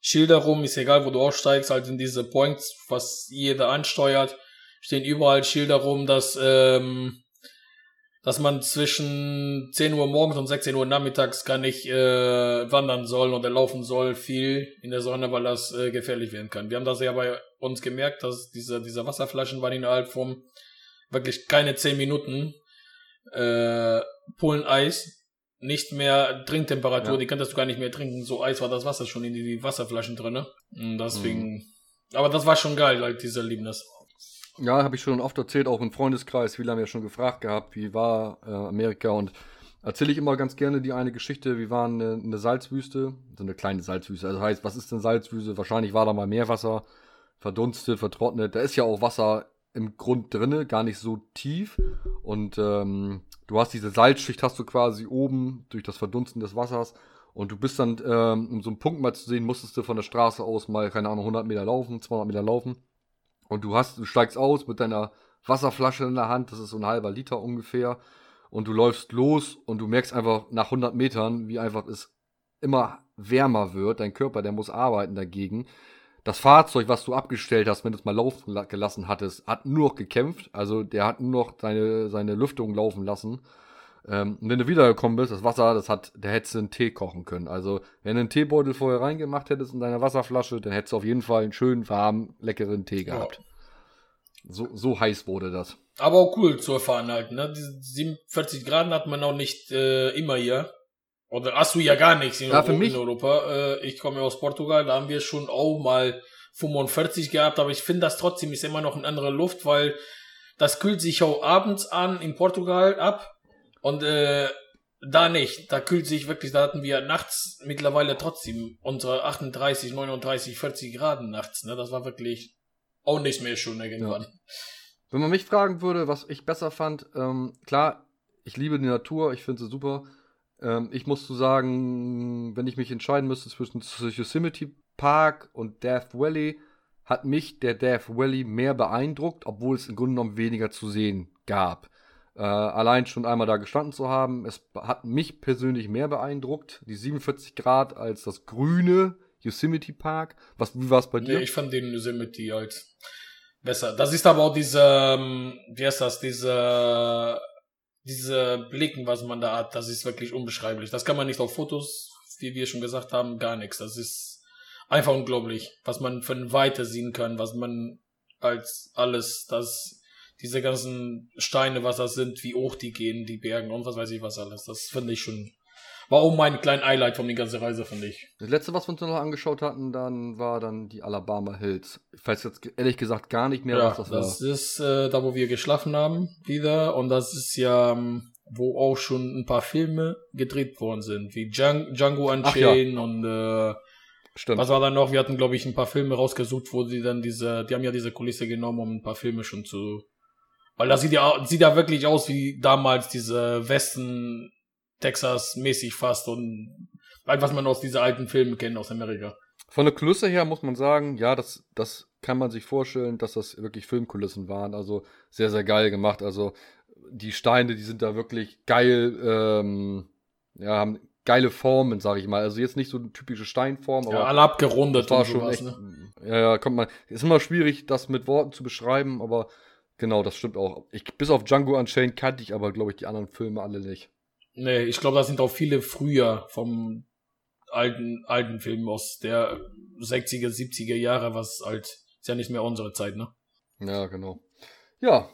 Schilder rum, ist egal, wo du aussteigst, halt in diese Points, was jeder ansteuert, stehen überall Schilder rum, dass, ähm, dass man zwischen 10 Uhr morgens und 16 Uhr nachmittags gar nicht äh, wandern soll oder laufen soll, viel in der Sonne, weil das äh, gefährlich werden kann. Wir haben das ja bei uns gemerkt, dass diese, diese Wasserflaschen waren innerhalb von wirklich keine 10 Minuten äh, Polen Eis nicht mehr Trinktemperatur, ja. die könntest du gar nicht mehr trinken. So Eis war das Wasser schon in die Wasserflaschen drin. Und deswegen. Mhm. Aber das war schon geil, halt, dieser Erlebnis. Ja, habe ich schon oft erzählt, auch im Freundeskreis. Viele haben ja schon gefragt gehabt, wie war äh, Amerika und erzähle ich immer ganz gerne die eine Geschichte. Wir waren in der Salzwüste, so eine kleine Salzwüste. Also heißt, was ist denn Salzwüste? Wahrscheinlich war da mal Meerwasser, verdunstet, vertrocknet. Da ist ja auch Wasser im Grund drinne, gar nicht so tief. Und ähm, du hast diese Salzschicht, hast du quasi oben durch das Verdunsten des Wassers. Und du bist dann, ähm, um so einen Punkt mal zu sehen, musstest du von der Straße aus mal, keine Ahnung, 100 Meter laufen, 200 Meter laufen. Und du hast, du steigst aus mit deiner Wasserflasche in der Hand, das ist so ein halber Liter ungefähr. Und du läufst los und du merkst einfach nach 100 Metern, wie einfach es immer wärmer wird. Dein Körper, der muss arbeiten dagegen. Das Fahrzeug, was du abgestellt hast, wenn du es mal laufen gelassen hattest, hat nur noch gekämpft. Also der hat nur noch seine, seine Lüftung laufen lassen. Ähm, und wenn du wiedergekommen bist, das Wasser, das hat, der hättest du einen Tee kochen können. Also, wenn du einen Teebeutel vorher reingemacht hättest in deiner Wasserflasche, dann hättest du auf jeden Fall einen schönen, warmen, leckeren Tee gehabt. Ja. So, so heiß wurde das. Aber auch cool zu erfahren halt, ne? Die 47 Grad hat man auch nicht äh, immer hier. Oder hast du ja gar nichts in, ja, für mich, in Europa. Äh, ich komme aus Portugal, da haben wir schon auch mal 45 gehabt, aber ich finde das trotzdem ist immer noch eine andere Luft, weil das kühlt sich auch abends an in Portugal ab und äh, da nicht. Da kühlt sich wirklich, da hatten wir nachts mittlerweile trotzdem unsere 38, 39, 40 Grad nachts. Ne? Das war wirklich auch nicht mehr schon irgendwann. Ja. Wenn man mich fragen würde, was ich besser fand, ähm, klar, ich liebe die Natur, ich finde sie super. Ähm, ich muss zu sagen, wenn ich mich entscheiden müsste zwischen Yosemite Park und Death Valley, hat mich der Death Valley mehr beeindruckt, obwohl es im Grunde genommen weniger zu sehen gab. Äh, allein schon einmal da gestanden zu haben, es hat mich persönlich mehr beeindruckt, die 47 Grad, als das grüne Yosemite Park. Was, wie war es bei dir? Nee, ich fand den Yosemite halt besser. Das ist aber auch diese, ähm, wie heißt das, diese, diese Blicken, was man da hat, das ist wirklich unbeschreiblich. Das kann man nicht auf Fotos, wie wir schon gesagt haben, gar nichts. Das ist einfach unglaublich, was man von Weite sehen kann, was man als alles, das, diese ganzen Steine, was das sind, wie hoch die gehen, die Bergen und was weiß ich was alles. Das finde ich schon war auch mein kleiner Highlight von der ganzen Reise, finde ich. Das letzte, was wir uns noch angeschaut hatten, dann war dann die Alabama Hills. Ich weiß jetzt ehrlich gesagt gar nicht mehr, ja, was das, war. Das ist äh, da, wo wir geschlafen haben, wieder. Und das ist ja, ähm, wo auch schon ein paar Filme gedreht worden sind, wie Django Unchained ja. und äh, Stimmt. Was war dann noch? Wir hatten, glaube ich, ein paar Filme rausgesucht, wo sie dann diese, die haben ja diese Kulisse genommen, um ein paar Filme schon zu, weil das sieht ja, sieht ja wirklich aus wie damals diese Westen Texas-mäßig fast und was man aus diesen alten Filmen kennt aus Amerika. Von der Kulisse her muss man sagen, ja, das, das kann man sich vorstellen, dass das wirklich Filmkulissen waren. Also sehr, sehr geil gemacht. Also die Steine, die sind da wirklich geil, ähm, ja, haben geile Formen, sag ich mal. Also jetzt nicht so eine typische Steinform, aber. Ja, alle abgerundet war schon sowas, echt, ne? Ja, ja, kommt man. Ist immer schwierig, das mit Worten zu beschreiben, aber genau, das stimmt auch. Ich, bis auf Django Unchained kannte ich aber, glaube ich, die anderen Filme alle nicht. Nee, ich glaube, da sind auch viele früher vom alten, alten Film aus der 60er, 70er Jahre, was halt, ist ja nicht mehr unsere Zeit, ne? Ja, genau. Ja,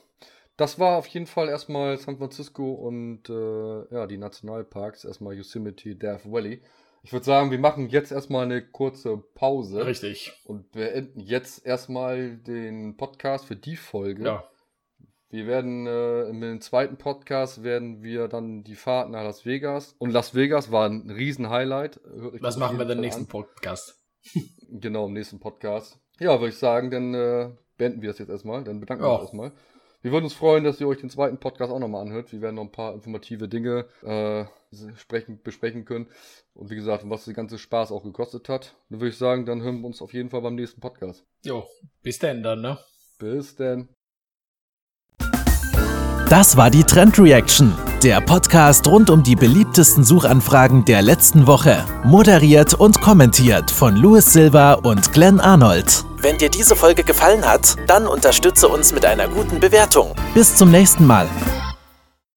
das war auf jeden Fall erstmal San Francisco und äh, ja, die Nationalparks, erstmal Yosemite, Death Valley. Ich würde sagen, wir machen jetzt erstmal eine kurze Pause. Richtig. Und beenden jetzt erstmal den Podcast für die Folge. Ja. Wir werden äh, im zweiten Podcast werden wir dann die Fahrt nach Las Vegas. Und Las Vegas war ein Riesen-Highlight. Das machen wir im nächsten Podcast. genau, im nächsten Podcast. Ja, würde ich sagen, dann äh, beenden wir das jetzt erstmal. Dann bedanken wir uns erstmal. Wir würden uns freuen, dass ihr euch den zweiten Podcast auch nochmal anhört. Wir werden noch ein paar informative Dinge äh, sprechen, besprechen können. Und wie gesagt, was der ganze Spaß auch gekostet hat. Dann würde ich sagen, dann hören wir uns auf jeden Fall beim nächsten Podcast. Jo, bis denn dann, ne? Bis denn. Das war die Trend Reaction, der Podcast rund um die beliebtesten Suchanfragen der letzten Woche. Moderiert und kommentiert von Louis Silva und Glenn Arnold. Wenn dir diese Folge gefallen hat, dann unterstütze uns mit einer guten Bewertung. Bis zum nächsten Mal.